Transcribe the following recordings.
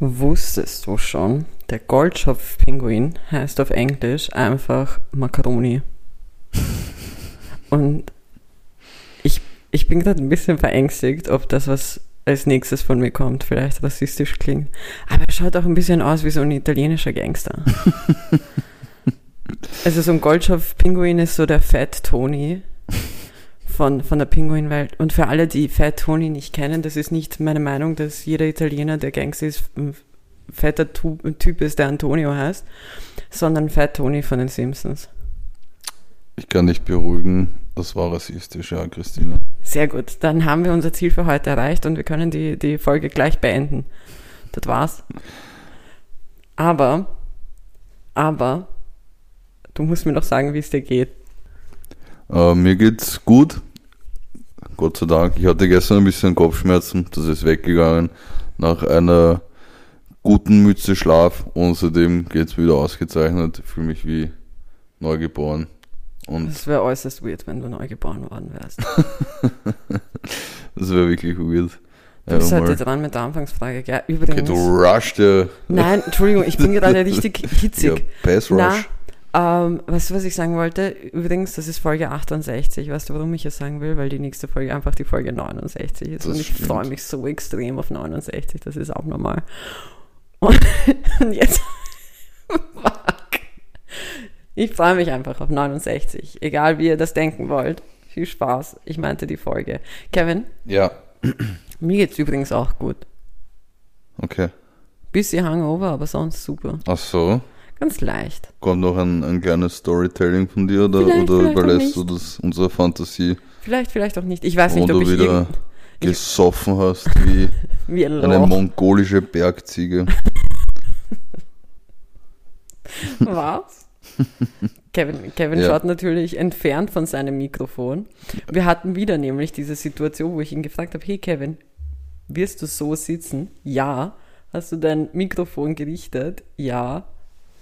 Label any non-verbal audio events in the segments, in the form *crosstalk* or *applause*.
Wusstest du schon, der Goldschopf-Pinguin heißt auf Englisch einfach Macaroni. Und ich, ich bin gerade ein bisschen verängstigt, ob das, was als nächstes von mir kommt, vielleicht rassistisch klingt. Aber er schaut auch ein bisschen aus wie so ein italienischer Gangster. *laughs* also so ein Goldschopf-Pinguin ist so der Fat Tony von, von der Pinguinwelt. Und für alle, die Fat Tony nicht kennen, das ist nicht meine Meinung, dass jeder Italiener, der Gangster ist, ein fetter Typ ist, der Antonio heißt, sondern Fat Tony von den Simpsons. Ich kann dich beruhigen, das war rassistisch, ja, Christina. Sehr gut, dann haben wir unser Ziel für heute erreicht und wir können die, die Folge gleich beenden. Das war's. Aber, aber, du musst mir noch sagen, wie es dir geht. Äh, mir geht's gut. Gott sei Dank. Ich hatte gestern ein bisschen Kopfschmerzen. Das ist weggegangen. Nach einer guten Mütze Schlaf. Und seitdem geht's wieder ausgezeichnet. Ich fühle mich wie neugeboren. Und das wäre äußerst weird, wenn du neugeboren worden wärst. *laughs* das wäre wirklich weird. Du bist heute dran mit der Anfangsfrage, gell? Übrigens. Okay, du rushst ja. Nein, Entschuldigung, ich bin *laughs* gerade richtig hitzig. Ja, Pass Rush. Na, ähm, weißt du, was ich sagen wollte? Übrigens, das ist Folge 68. Weißt du, warum ich das sagen will? Weil die nächste Folge einfach die Folge 69 ist. Das und ich freue mich so extrem auf 69. Das ist auch normal. Und, *laughs* und jetzt. fuck. Ich freue mich einfach auf 69. Egal wie ihr das denken wollt. Viel Spaß. Ich meinte die Folge. Kevin? Ja. Mir geht's übrigens auch gut. Okay. Bisschen Hangover, aber sonst super. Ach so. Ganz leicht. Kommt noch ein, ein kleines Storytelling von dir oder, vielleicht, oder vielleicht überlässt du das unserer Fantasie? Vielleicht, vielleicht auch nicht. Ich weiß nicht, ob du ich wieder gesoffen hast wie, *laughs* wie ein eine mongolische Bergziege. *laughs* Was? Kevin, Kevin ja. schaut natürlich entfernt von seinem Mikrofon. Wir hatten wieder nämlich diese Situation, wo ich ihn gefragt habe, hey Kevin, wirst du so sitzen? Ja. Hast du dein Mikrofon gerichtet? Ja.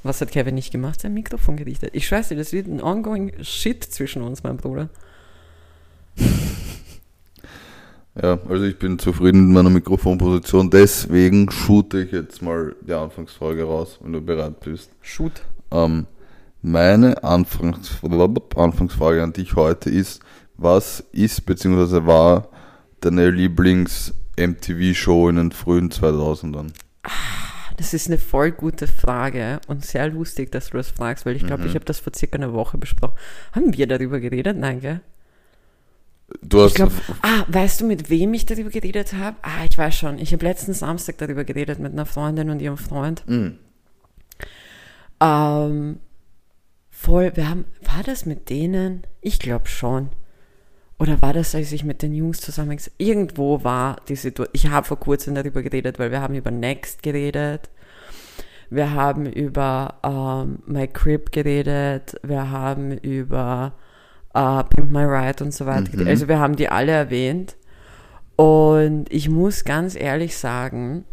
Was hat Kevin nicht gemacht? Sein Mikrofon gerichtet. Ich schwör's dir, das wird ein ongoing Shit zwischen uns, mein Bruder. *laughs* Ja, also ich bin zufrieden mit meiner Mikrofonposition, deswegen shoote ich jetzt mal die Anfangsfrage raus, wenn du bereit bist. Shoot. Ähm, meine Anfangs Anfangsfrage an dich heute ist, was ist bzw. war deine Lieblings-MTV-Show in den frühen 2000ern? Ah. Das ist eine voll gute Frage und sehr lustig, dass du das fragst, weil ich glaube, mhm. ich habe das vor circa einer Woche besprochen. Haben wir darüber geredet? Nein, gell? Du hast glaub, ah, weißt du, mit wem ich darüber geredet habe? Ah, ich weiß schon. Ich habe letzten Samstag darüber geredet mit einer Freundin und ihrem Freund. Mhm. Ähm, voll, wir haben, war das mit denen? Ich glaube schon. Oder war das, als ich mit den Jungs zusammen irgendwo war die Situation. Ich habe vor kurzem darüber geredet, weil wir haben über Next geredet. Wir haben über ähm, My Crib geredet. Wir haben über äh, Pimp My Ride und so weiter. Mhm. Also wir haben die alle erwähnt. Und ich muss ganz ehrlich sagen,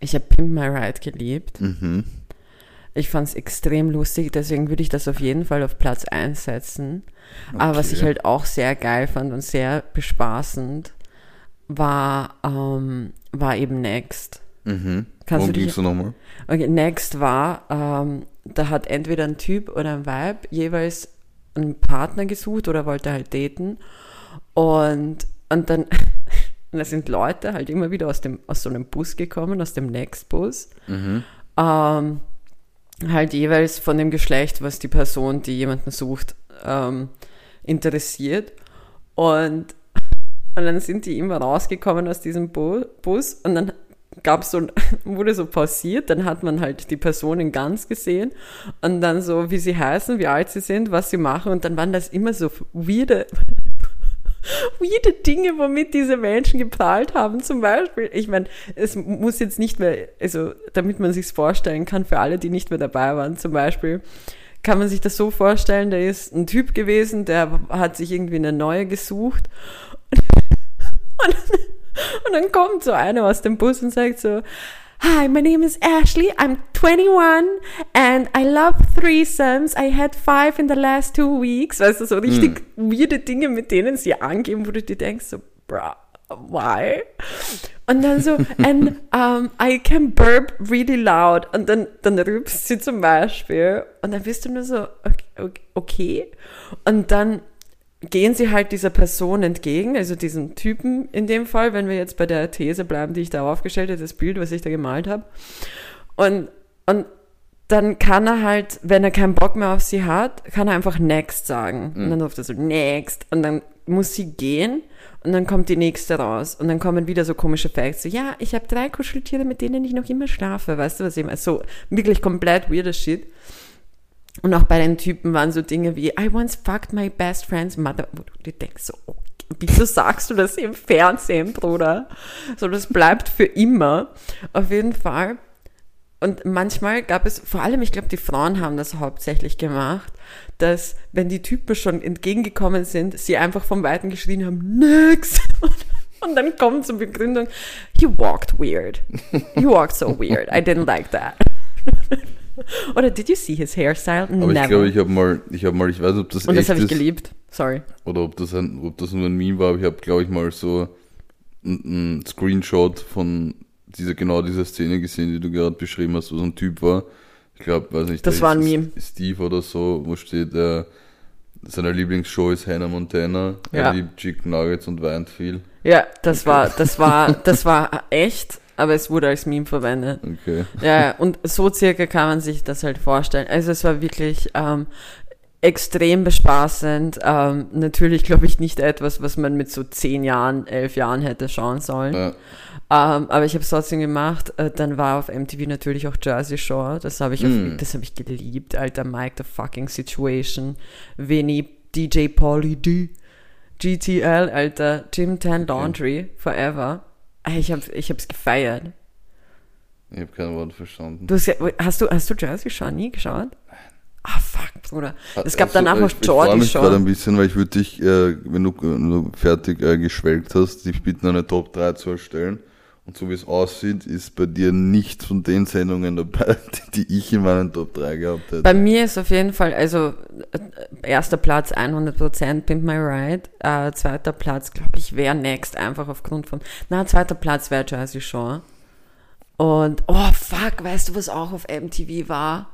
ich habe Pimp My Ride geliebt. Mhm. Ich fand es extrem lustig, deswegen würde ich das auf jeden Fall auf Platz 1 setzen. Okay. Aber was ich halt auch sehr geil fand und sehr bespaßend, war, ähm, war eben Next. Mhm. Kannst Worum du dich, nochmal? Okay, Next war, ähm, da hat entweder ein Typ oder ein Weib jeweils einen Partner gesucht oder wollte halt daten. Und, und dann und *laughs* da sind Leute halt immer wieder aus, dem, aus so einem Bus gekommen, aus dem Next-Bus. Mhm. Ähm, halt jeweils von dem Geschlecht, was die Person, die jemanden sucht, ähm, interessiert. Und, und dann sind die immer rausgekommen aus diesem Bu Bus und dann gab so, *laughs* wurde so pausiert, dann hat man halt die Personen ganz gesehen und dann so, wie sie heißen, wie alt sie sind, was sie machen und dann waren das immer so weirde weirde Dinge, womit diese Menschen geprahlt haben. Zum Beispiel, ich meine, es muss jetzt nicht mehr, also damit man sich vorstellen kann, für alle, die nicht mehr dabei waren, zum Beispiel, kann man sich das so vorstellen, da ist ein Typ gewesen, der hat sich irgendwie eine neue gesucht *laughs* und, und dann kommt so einer aus dem Bus und sagt so, Hi, my name is Ashley. I'm 21 and I love threesomes. I had five in the last two weeks. Weißt du, so richtig mm. weirde Dinge, mit denen sie angeben, wo du dir denkst, so, bra, why? Und dann so, *laughs* and um, I can burp really loud. Und dann, dann rübst sie zum Beispiel. Und dann bist du nur so, okay, okay. Und dann gehen sie halt dieser Person entgegen, also diesem Typen in dem Fall, wenn wir jetzt bei der These bleiben, die ich da aufgestellt habe, das Bild, was ich da gemalt habe. Und, und dann kann er halt, wenn er keinen Bock mehr auf sie hat, kann er einfach next sagen. Mhm. Und dann ruft er so next. Und dann muss sie gehen und dann kommt die nächste raus. Und dann kommen wieder so komische Facts. So, ja, ich habe drei Kuscheltiere, mit denen ich noch immer schlafe. Weißt du, was ich meine? So wirklich komplett weirder Shit. Und auch bei den Typen waren so Dinge wie, I once fucked my best friend's mother. Wo du denkst, so, okay, wieso sagst du das im Fernsehen, Bruder? So, das bleibt für immer. Auf jeden Fall. Und manchmal gab es, vor allem, ich glaube, die Frauen haben das hauptsächlich gemacht, dass, wenn die Typen schon entgegengekommen sind, sie einfach vom Weiten geschrien haben, nix! *laughs* Und dann kommt zur Begründung, you walked weird. You walked so weird. I didn't like that. *laughs* *laughs* Oder did you see his hairstyle? Aber Never. ich glaube, ich habe mal, ich habe mal, ich weiß, ob das Und das habe ich geliebt. Sorry. Oder ob das, ein, ob das nur ein Meme war, aber ich habe, glaube ich, mal so ein, ein Screenshot von dieser, genau dieser Szene gesehen, die du gerade beschrieben hast, wo so ein Typ war. Ich glaube, weiß nicht, das war ein Meme. Steve oder so, wo steht, äh, seine Lieblingsshow ist Hannah Montana. Ja. Er liebt Chicken Nuggets und weint viel. Ja, das war, das war, das war echt aber es wurde als Meme verwendet. Okay. Ja, und so circa kann man sich das halt vorstellen. Also es war wirklich ähm, extrem bespaßend. Ähm, natürlich glaube ich nicht etwas, was man mit so zehn Jahren, elf Jahren hätte schauen sollen. Ja. Ähm, aber ich habe es trotzdem gemacht. Äh, dann war auf MTV natürlich auch Jersey Shore. Das habe ich, mm. das habe ich geliebt. Alter Mike, the fucking Situation. Vinny, DJ Pauly D. GTL, Alter. Jim Tan Laundry, okay. forever. Ich habe ich hab's gefeiert. Ich habe kein Wort verstanden. Du hast, hast, du, hast du Jersey Shore nie geschaut? Ah, fuck, Bruder. Es gab also, danach noch Jordi Shore. Ich freue mich gerade ein bisschen, weil ich würde dich, äh, wenn, du, wenn, du, fertig äh, geschwelgt hast, dich bitten, eine Top 3 zu erstellen. Und so wie es aussieht, ist bei dir nichts von den Sendungen dabei, *laughs* die ich in meinen Top 3 gehabt hätte. Bei mir ist auf jeden Fall, also äh, erster Platz 100% Pimp My Ride, äh, zweiter Platz, glaube ich, wäre Next, einfach aufgrund von, na, zweiter Platz wäre Jersey Shore. Und, oh fuck, weißt du, was auch auf MTV war?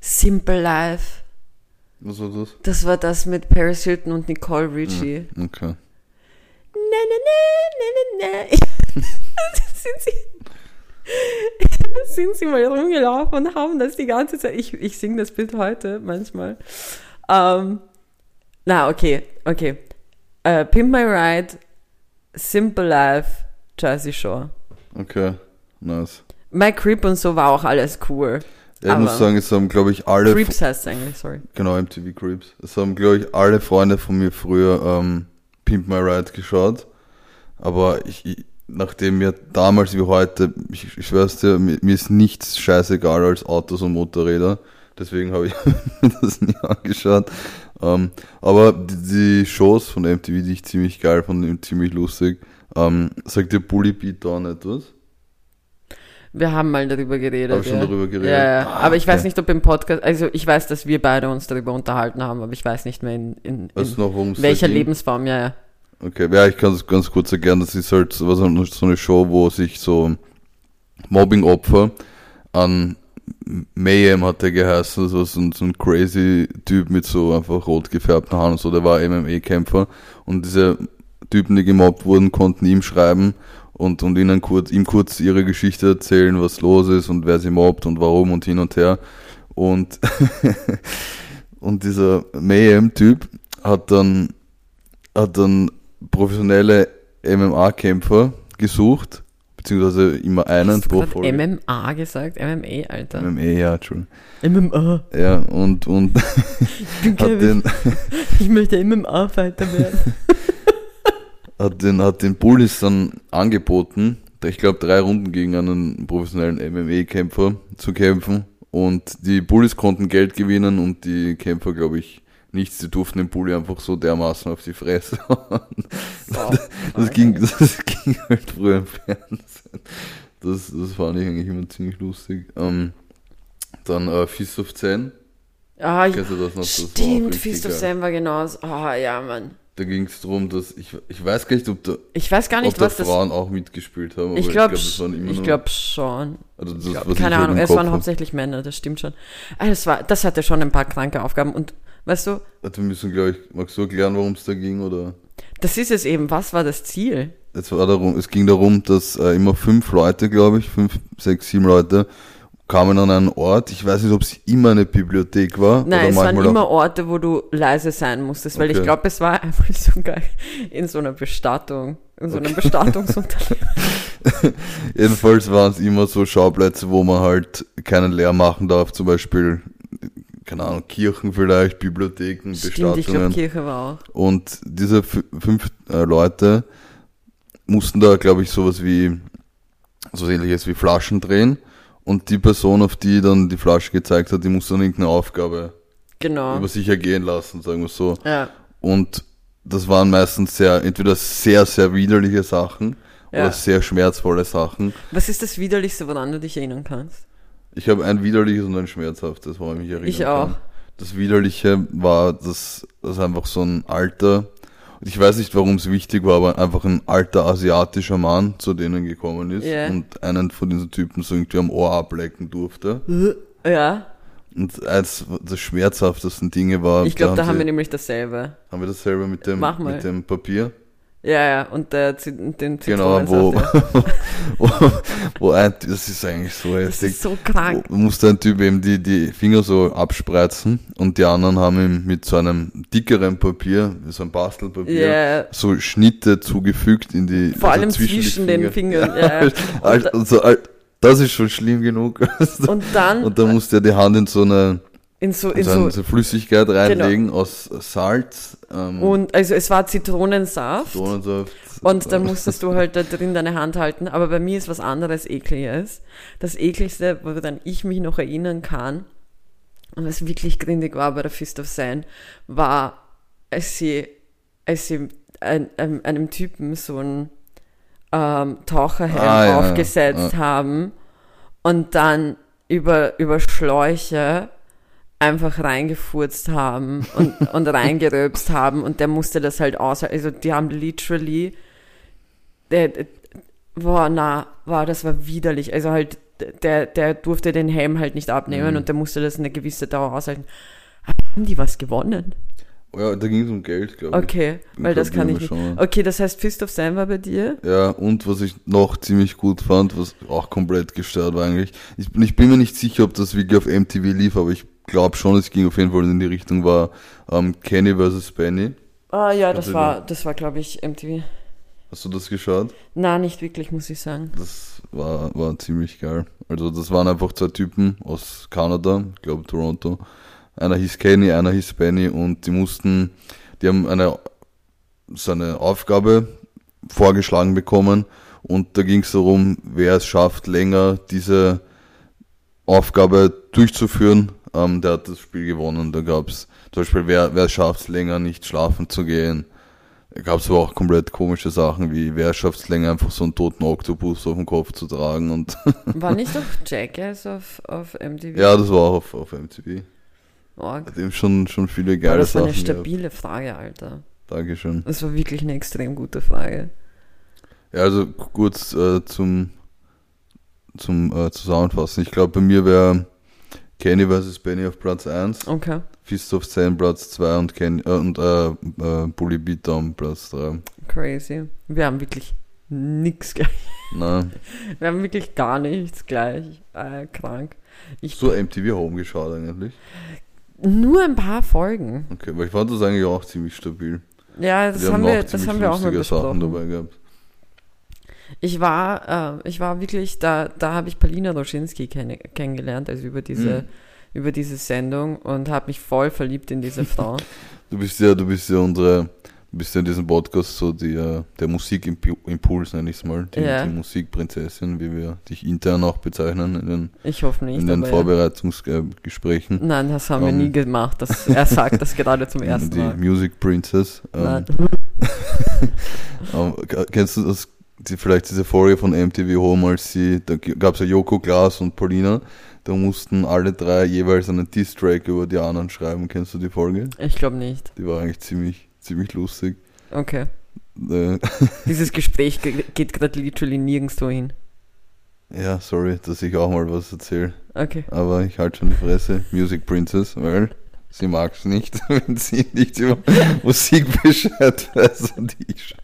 Simple Life. Was war das? Das war das mit Paris Hilton und Nicole Richie. Ja, okay. Na, na, na, na, na, na. Sind, sie, *laughs* sind sie mal rumgelaufen und haben das die ganze Zeit. Ich, ich singe das Bild heute manchmal. Ähm, na, okay, okay. Uh, Pimp My Ride, Simple Life, Jersey Shore. Okay, nice. My Creep und so war auch alles cool. Ja, ich muss sagen, es haben, glaube ich, alle. Creeps heißt es eigentlich, sorry. Genau, MTV Creeps. Es haben, glaube ich, alle Freunde von mir früher ähm, Pimp My Ride geschaut. Aber ich, ich, nachdem mir damals wie heute, ich, ich schwör's dir, mir, mir, ist nichts scheißegal als Autos und Motorräder. Deswegen habe ich *laughs* mir das nie angeschaut. Ähm, aber die, die, Shows von MTV, die ich ziemlich geil fand, ziemlich lustig. Ähm, sagt dir Bully Beat Down etwas? Wir haben mal darüber geredet. Hab schon darüber geredet. Ja, ja. Ah, aber ich okay. weiß nicht, ob im Podcast, also ich weiß, dass wir beide uns darüber unterhalten haben, aber ich weiß nicht mehr in, in, in noch, welcher Lebensform, ja, ja. Okay, ja, ich kann es ganz kurz erklären. Das ist halt so eine Show, wo sich so Mobbing-Opfer an Mayhem hat der geheißen, so, so, so ein crazy Typ mit so einfach rot gefärbten Haaren und so, der war MMA-Kämpfer und diese Typen, die gemobbt wurden, konnten ihm schreiben und, und ihnen kurz, ihm kurz ihre Geschichte erzählen, was los ist und wer sie mobbt und warum und hin und her. Und, *laughs* und dieser Mayhem-Typ hat dann, hat dann professionelle MMA-Kämpfer gesucht, beziehungsweise immer einen pro Folge. MMA gesagt? MMA, Alter. MMA, ja, Entschuldigung. MMA. Ja, und, und ich, *laughs* bin *laughs* den, *laughs* ich möchte MMA-Fighter werden. hat den, hat den Bullis dann angeboten, ich glaube drei Runden gegen einen professionellen MMA-Kämpfer zu kämpfen. Und die Bullies konnten Geld gewinnen und die Kämpfer, glaube ich, nichts, die durften den Bulli einfach so dermaßen auf die Fresse. *laughs* das, das, ging, das ging halt früher im Fernsehen. Das, das fand ich eigentlich immer ziemlich lustig. Ähm, dann äh, Fist of Zen. Ah, das noch? Das stimmt, Fist of Zen war genau so. Ah, ja, Mann. Da ging es darum, dass ich, ich weiß gar nicht, ob da, Ich weiß gar ob nicht, da was das. Frauen auch mitgespielt haben. Ich glaube, das nur- glaube schon. also das, glaub, keine halt Ahnung, es waren hauptsächlich Männer, das stimmt schon. Ah, Das, war, das hatte schon ein paar kranke Aufgaben. Und weißt du, Also wir müssen, glaube ich, magst du erklären, worum es da ging? Oder? das ist es eben. Was war das Ziel? Es, war darum, es ging darum, dass äh, immer fünf Leute, glaube ich, fünf, sechs, sieben Leute, kamen an einen Ort. Ich weiß nicht, ob es immer eine Bibliothek war. Nein, es waren immer Orte, wo du leise sein musstest, weil ich Okay. glaube, es war einmal *laughs* sogar in so einer Bestattung, in so einem Bestattungsunternehmen. *laughs* Jedenfalls waren es immer so Schauplätze, wo man halt keinen Leer machen darf, zum Beispiel, keine Ahnung, Kirchen vielleicht, Bibliotheken, Stimmt, ich glaube, Bestattungen. Kirche war auch. Und diese fü- fünf äh, Leute mussten da, glaube ich, sowas wie, so ähnliches wie Flaschen drehen. Und die Person, auf die dann die Flasche gezeigt hat, die musste dann irgendeine Aufgabe Genau. über sich ergehen lassen, sagen wir so. Ja. Und das waren meistens sehr, entweder sehr, sehr widerliche Sachen Ja. oder sehr schmerzvolle Sachen. Was ist das Widerlichste, woran du dich erinnern kannst? Ich habe ein widerliches und ein schmerzhaftes, woran ich mich erinnern Ich kann. auch. Das widerliche war, dass das einfach so ein alter, ich weiß nicht, warum es wichtig war, aber einfach ein alter asiatischer Mann zu denen gekommen ist Ja. und einen von diesen Typen so irgendwie am Ohr ablecken durfte. Ja, Und eins der schmerzhaftesten Dinge war, ich glaube, da haben sie- wir nämlich dasselbe. haben wir dasselbe mit dem, Mach mal. mit dem Papier. Ja, ja, und der, Zi- den Genau, wo, ja. *laughs* wo, wo ein, das ist eigentlich so Das heftig. ist so krank. Wo- musste ein Typ eben die, die Finger so abspreizen und die anderen haben ihm mit so einem dickeren Papier, so ein Bastelpapier, Ja. so Schnitte zugefügt in die Vor also allem zwischen, den Fingern. *laughs* Ja. Alt- also, alt- das ist schon schlimm genug. *laughs* Und dann Und dann musste er die Hand in so eine, in so, in so so, so Flüssigkeit reinlegen aus Salz, ähm, und also es war Zitronensaft. Zitronensaft. Und dann musstest du halt da drin deine Hand halten. Aber bei mir ist was anderes ekliges. Das ekligste, woran ich mich noch erinnern kann, und was wirklich grindig war bei der Fist of Sein, war, als sie, als sie ein, einem, einem Typen so ein ähm, Taucherhelm Ah, ja, aufgesetzt haben und dann über, über Schläuche einfach reingefurzt haben und, *laughs* und reingeröpst haben und der musste das halt aus, also die haben literally, der, der boah, na, war, das war widerlich, also halt, der, der durfte den Helm halt nicht abnehmen Mhm. und der musste das eine gewisse Dauer aushalten. Haben die was gewonnen? Ja, da ging es um Geld, glaube ich. Okay, Ich weil das kann ich nicht. Okay, das heißt Fist of Sam war bei dir? Ja, und was ich noch ziemlich gut fand, was auch komplett gestört war eigentlich, ich, bin- ich bin mir nicht sicher, ob das wirklich auf MTV lief, aber ich glaube schon, es ging auf jeden Fall in die Richtung, war ähm, Kenny vs. Benny. Ah ja, das war, das war glaube ich MTV. Hast du das geschaut? Na, nicht wirklich, muss ich sagen. Das war, war ziemlich geil. Also das waren einfach zwei Typen aus Kanada, ich glaube Toronto. Einer hieß Kenny, einer hieß Benny und die mussten, die haben eine, so eine Aufgabe vorgeschlagen bekommen und da ging es darum, wer es schafft, länger diese Aufgabe durchzuführen, ähm, der hat das Spiel gewonnen. Da gab es zum Beispiel, wer, wer schafft es länger, nicht schlafen zu gehen. Da gab es aber auch komplett komische Sachen, wie wer schafft es länger, einfach so einen toten Oktopus auf dem Kopf zu tragen. Und *laughs* War nicht doch Jackass auf, auf MTV? ja, das war auch auf, auf MTV. Oh, Hat eben schon, schon viele geile das war Sachen eine gehabt. stabile Frage, Alter. Dankeschön. Das war wirklich eine extrem gute Frage. Ja, also kurz äh, zum, zum äh, Zusammenfassen. Ich glaube, bei mir wäre Kenny vs. Benny auf Platz 1, Okay, Fist of Sam Platz 2 und, Kenny, äh, und äh, äh, Bully Beatdown Platz 3. crazy. Wir haben wirklich nichts gleich. Na, Wir haben wirklich gar nichts gleich. Äh, krank. Ich, so MTV Home geschaut eigentlich. nur ein paar Folgen. Okay, weil ich fand das eigentlich auch ziemlich stabil. Ja, das Die haben noch wir, das haben wir auch mal lustige Sachen besprochen. dabei gehabt. Ich war, äh, ich war wirklich, da, da habe ich Paulina Roschinski kenn kennengelernt, also über diese, Mhm. über diese Sendung und habe mich voll verliebt in diese Frau. *laughs* Du bist ja, du bist ja unsere, du bist ja in diesem Podcast so die, äh, der Musikimpuls, nenne ich es mal. Die, Ja. die Musikprinzessin, wie wir dich intern auch bezeichnen in den, Ich hoffe nicht. in den. Vorbereitungsgesprächen. Nein, das haben wir Ähm, nie gemacht. Das, er sagt das gerade zum *laughs* ersten die Mal. Music Princess. Ähm, Nein. *laughs* ähm, k- kennst du das, die, vielleicht diese Folge von MTV Home, als sie, da gab es ja Joko, Klaas und Paulina, da mussten alle drei jeweils einen Diss-Track über die anderen schreiben. Kennst du die Folge? Ich glaube nicht. Die war eigentlich ziemlich, ziemlich lustig. Okay. Äh, *laughs* Dieses Gespräch ge- geht gerade literally nirgendwo hin. ja, sorry, dass ich auch mal was erzähle. Okay. Aber ich halte schon die Fresse. Music Princess, weil sie mag es nicht, *laughs* wenn sie nicht über *laughs* Musik Bescheid weiß und ich schon.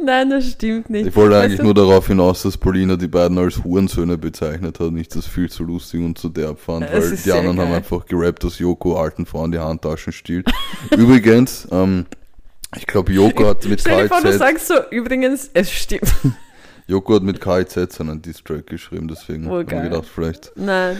*laughs* Nein, das stimmt nicht. Ich wollte Weißt eigentlich du- nur darauf hinaus, dass Paulina die beiden als Hurensöhne bezeichnet hat, nicht das viel zu lustig und zu derb fand, weil die anderen haben geil. einfach gerappt, dass Joko alten Frauen die Handtaschen stiehlt. *laughs* Übrigens, ähm, ich glaube, Joko hat mit Stell dir vor, du KIZ, sagst so, übrigens, es stimmt. *laughs* Joko hat mit KIZ seinen Diss-Track geschrieben, deswegen Oh, habe ich gedacht, vielleicht. Nein,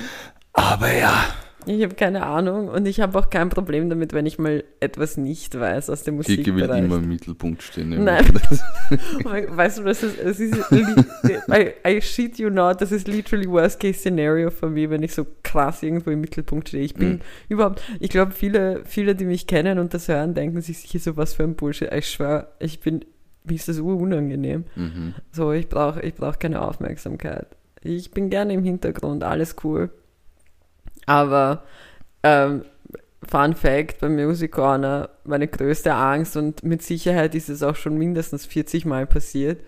Aber ja, ich habe keine Ahnung und ich habe auch kein Problem damit, wenn ich mal etwas nicht weiß aus dem Kiki will immer im Mittelpunkt stehen. Nein. *laughs* weißt du, das ist, es ist I, I shit you not, das ist literally worst case scenario für mich, wenn ich so krass irgendwo im Mittelpunkt stehe. Ich bin Mhm. überhaupt, ich glaube, viele, viele, die mich kennen und das hören, denken sich sicher so, was für ein Bullshit. Ich schwör, ich bin, mir ist das unangenehm. Mhm. So, ich brauche ich brauch keine Aufmerksamkeit. Ich bin gerne im Hintergrund, alles cool. Aber ähm, Fun Fact bei Music Corner, meine größte Angst und mit Sicherheit ist es auch schon mindestens 40 Mal passiert,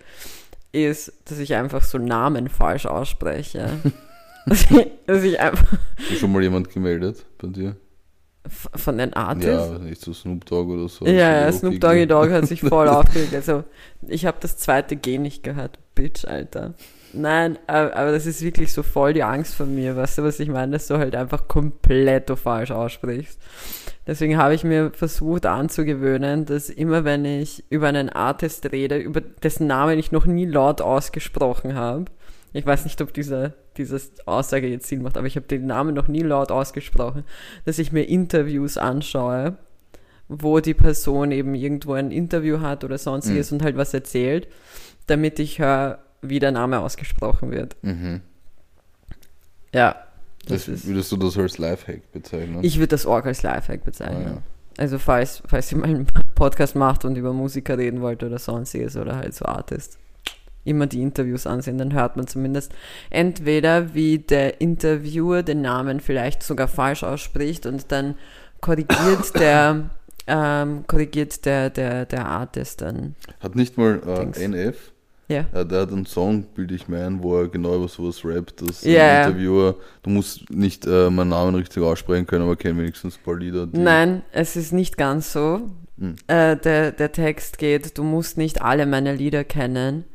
ist, dass ich einfach so Namen falsch ausspreche. *laughs* dass, ich, dass ich einfach Hast du schon mal jemand gemeldet bei dir? von den Artists. Ja, nicht so Snoop Dogg oder so. Ja, ja, ist Snoop Doggy. Dogg hat sich *laughs* voll aufgeregt. Also, ich habe das zweite G nicht gehört. Bitch, Alter. Nein, aber, das ist wirklich so voll die Angst von mir. Weißt du, was ich meine? Dass du halt einfach komplett falsch aussprichst. Deswegen habe ich mir versucht anzugewöhnen, dass immer wenn ich über einen Artist rede, über dessen Namen ich noch nie laut ausgesprochen habe, ich weiß nicht, ob diese, diese Aussage jetzt Sinn macht, aber ich habe den Namen noch nie laut ausgesprochen, dass ich mir Interviews anschaue, wo die Person eben irgendwo ein Interview hat oder sonstiges und halt was erzählt, damit ich höre, wie der Name ausgesprochen wird. Mhm. Ja, Das, das ist. würdest du das als Lifehack bezeichnen? Ich würde das Org als Lifehack ah, bezeichnen. ja. Also falls, falls ihr mal einen Podcast macht und über Musiker reden wollt oder sonstiges oder halt so Artist, immer die Interviews ansehen, dann hört man zumindest entweder, wie der Interviewer den Namen vielleicht sogar falsch ausspricht und dann korrigiert *coughs* der, ähm, korrigiert der, der, der Artist dann. Hat nicht mal äh, NF, Ja. äh, der hat einen Song, bilde ich mir ein, wo er genau über sowas rappt, dass ein Interviewer, du musst nicht äh, meinen Namen richtig aussprechen können, aber kenn wenigstens ein paar Lieder. Nein, es ist nicht ganz so. Hm. Äh, der, der Text geht, du musst nicht alle meine Lieder kennen,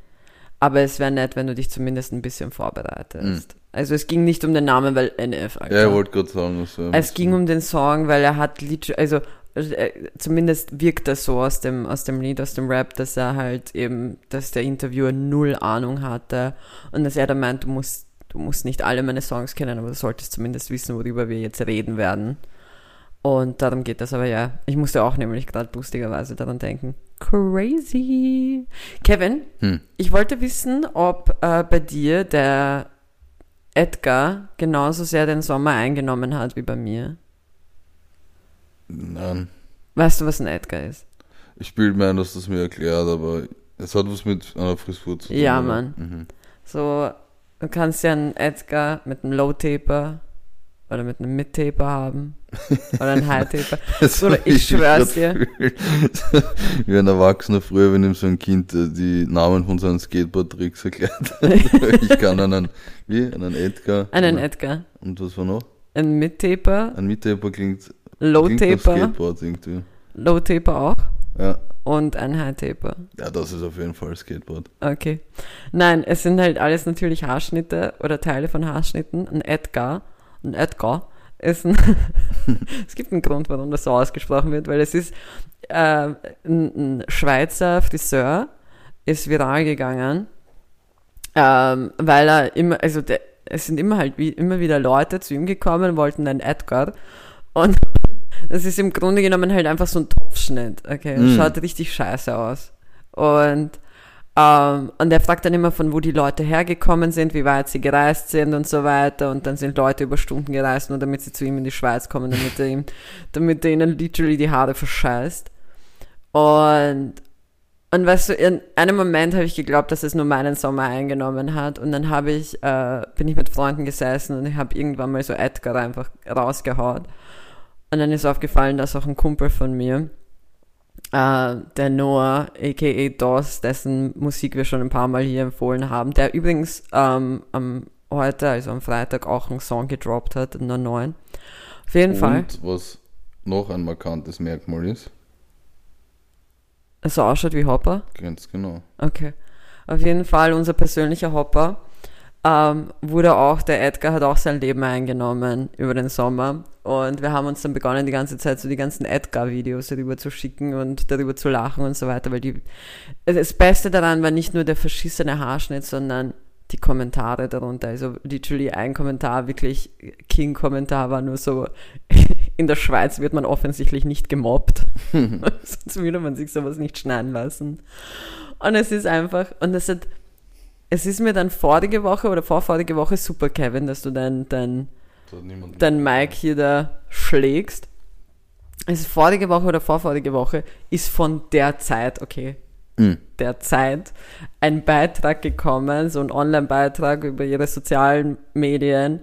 aber es wäre nett, wenn du dich zumindest ein bisschen vorbereitest. Also es ging nicht um den Namen, weil NF, Alter. Hm. Ja, ich wollte gerade sagen, dass er ein es ging um den Song, weil er hat also zumindest wirkt das so aus dem, aus dem Lied, aus dem Rap, dass er halt eben, dass der Interviewer null Ahnung hatte und dass er dann meint, du musst, du musst nicht alle meine Songs kennen, aber du solltest zumindest wissen, worüber wir jetzt reden werden. Und darum geht das aber ja. Ich musste auch nämlich gerade lustigerweise daran denken. Crazy. Kevin, Hm. ich wollte wissen, ob äh, bei dir der Edgar genauso sehr den Sommer eingenommen hat wie bei mir. Nein, Weißt du, was ein Edgar ist? ich bilde mir ein, dass das mir erklärt, aber es hat was mit einer Frisur zu tun. Ja? Mann. Mhm. So, du kannst ja einen Edgar mit einem Low-Taper oder mit einem Mid-Taper haben. *laughs* Oder einen High-Taper. Oder ich schwör's fühlt. *laughs* Wie ein Erwachsener früher, wenn ihm so ein Kind äh, die Namen von seinen Skateboard-Tricks erklärt. *laughs* ich kann einen, wie? Einen Edgar. Einen Edgar. und was war noch? Ein Mid-Taper, Ein Mittaper klingt, Low-Taper, Skateboard irgendwie. Low-Taper auch Ja. und ein High-Taper. ja, das ist auf jeden Fall Skateboard. Okay. Nein, es sind halt alles natürlich Haarschnitte oder Teile von Haarschnitten. Ein Edgar, ein Edgar ist ein, *laughs* es gibt einen Grund, warum das so ausgesprochen wird, weil es ist äh, ein, ein Schweizer Friseur, ist viral gegangen, ähm, weil er immer, also der, es sind immer halt wie, immer wieder Leute zu ihm gekommen, wollten einen Edgar und das ist im Grunde genommen halt einfach so ein Topfschnitt, okay, Mm. schaut richtig scheiße aus und ähm, und er fragt dann immer, von wo die Leute hergekommen sind, wie weit sie gereist sind und so weiter. Und dann sind Leute über Stunden gereist, nur damit sie zu ihm in die Schweiz kommen, damit er, ihm, *laughs* damit er ihnen literally die Haare verscheißt. Und, und weißt du, in einem Moment habe ich geglaubt, dass es nur meinen Sommer eingenommen hat. Und dann habe ich, äh, bin ich mit Freunden gesessen und ich habe irgendwann mal so Edgar einfach rausgehaut. Und dann ist aufgefallen, dass auch ein Kumpel von mir äh, der Noah, a.k.a. DOS, dessen Musik wir schon ein paar Mal hier empfohlen haben, der übrigens ähm, am, heute, also am Freitag, auch einen Song gedroppt hat, einen neuen. Auf jeden Fall. Und was noch ein markantes Merkmal ist, So ausschaut wie Hopper. ganz genau. Okay. Auf jeden Fall unser persönlicher Hopper. Ähm, wurde auch, der Edgar hat auch sein Leben eingenommen über den Sommer. Und wir haben uns dann begonnen, die ganze Zeit so die ganzen Edgar-Videos darüber zu schicken und darüber zu lachen und so weiter, weil die, das Beste daran war nicht nur der verschissene Haarschnitt, sondern die Kommentare darunter. Also literally ein Kommentar, wirklich King-Kommentar war nur so, *laughs* in der Schweiz wird man offensichtlich nicht gemobbt. *laughs* *laughs* Sonst würde man sich sowas nicht schneiden lassen. Und es ist einfach, und es hat, es ist mir dann vorige Woche oder vorvorige Woche super, Kevin, dass du dein, dein, dein Mic hier da schlägst. Es ist vorige Woche oder vorvorige Woche ist von der Zeit, okay, Mhm. der Zeit ein Beitrag gekommen, so ein Online-Beitrag über ihre sozialen Medien,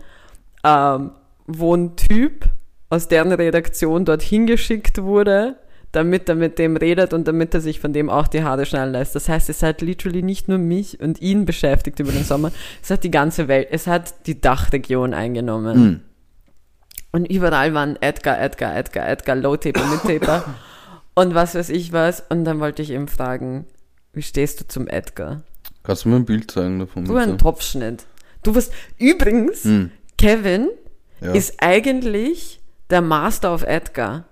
ähm, wo ein Typ aus deren Redaktion dorthin geschickt wurde, damit er mit dem redet und damit er sich von dem auch die Haare schneiden lässt. Das heißt, es hat literally nicht nur mich und ihn beschäftigt über den Sommer, *laughs* es hat die ganze Welt, es hat die Dachregion eingenommen. Mhm. Und überall waren Edgar, Edgar, Edgar, Edgar, Low-Taper, Mid-Taper *laughs* und was weiß ich was. Und dann wollte ich ihm fragen, wie stehst du zum Edgar? Kannst du mir ein Bild zeigen davon? Du ein? Topfschnitt. Du warst, übrigens, Mhm. Kevin Ja. ist eigentlich der Master of Edgar.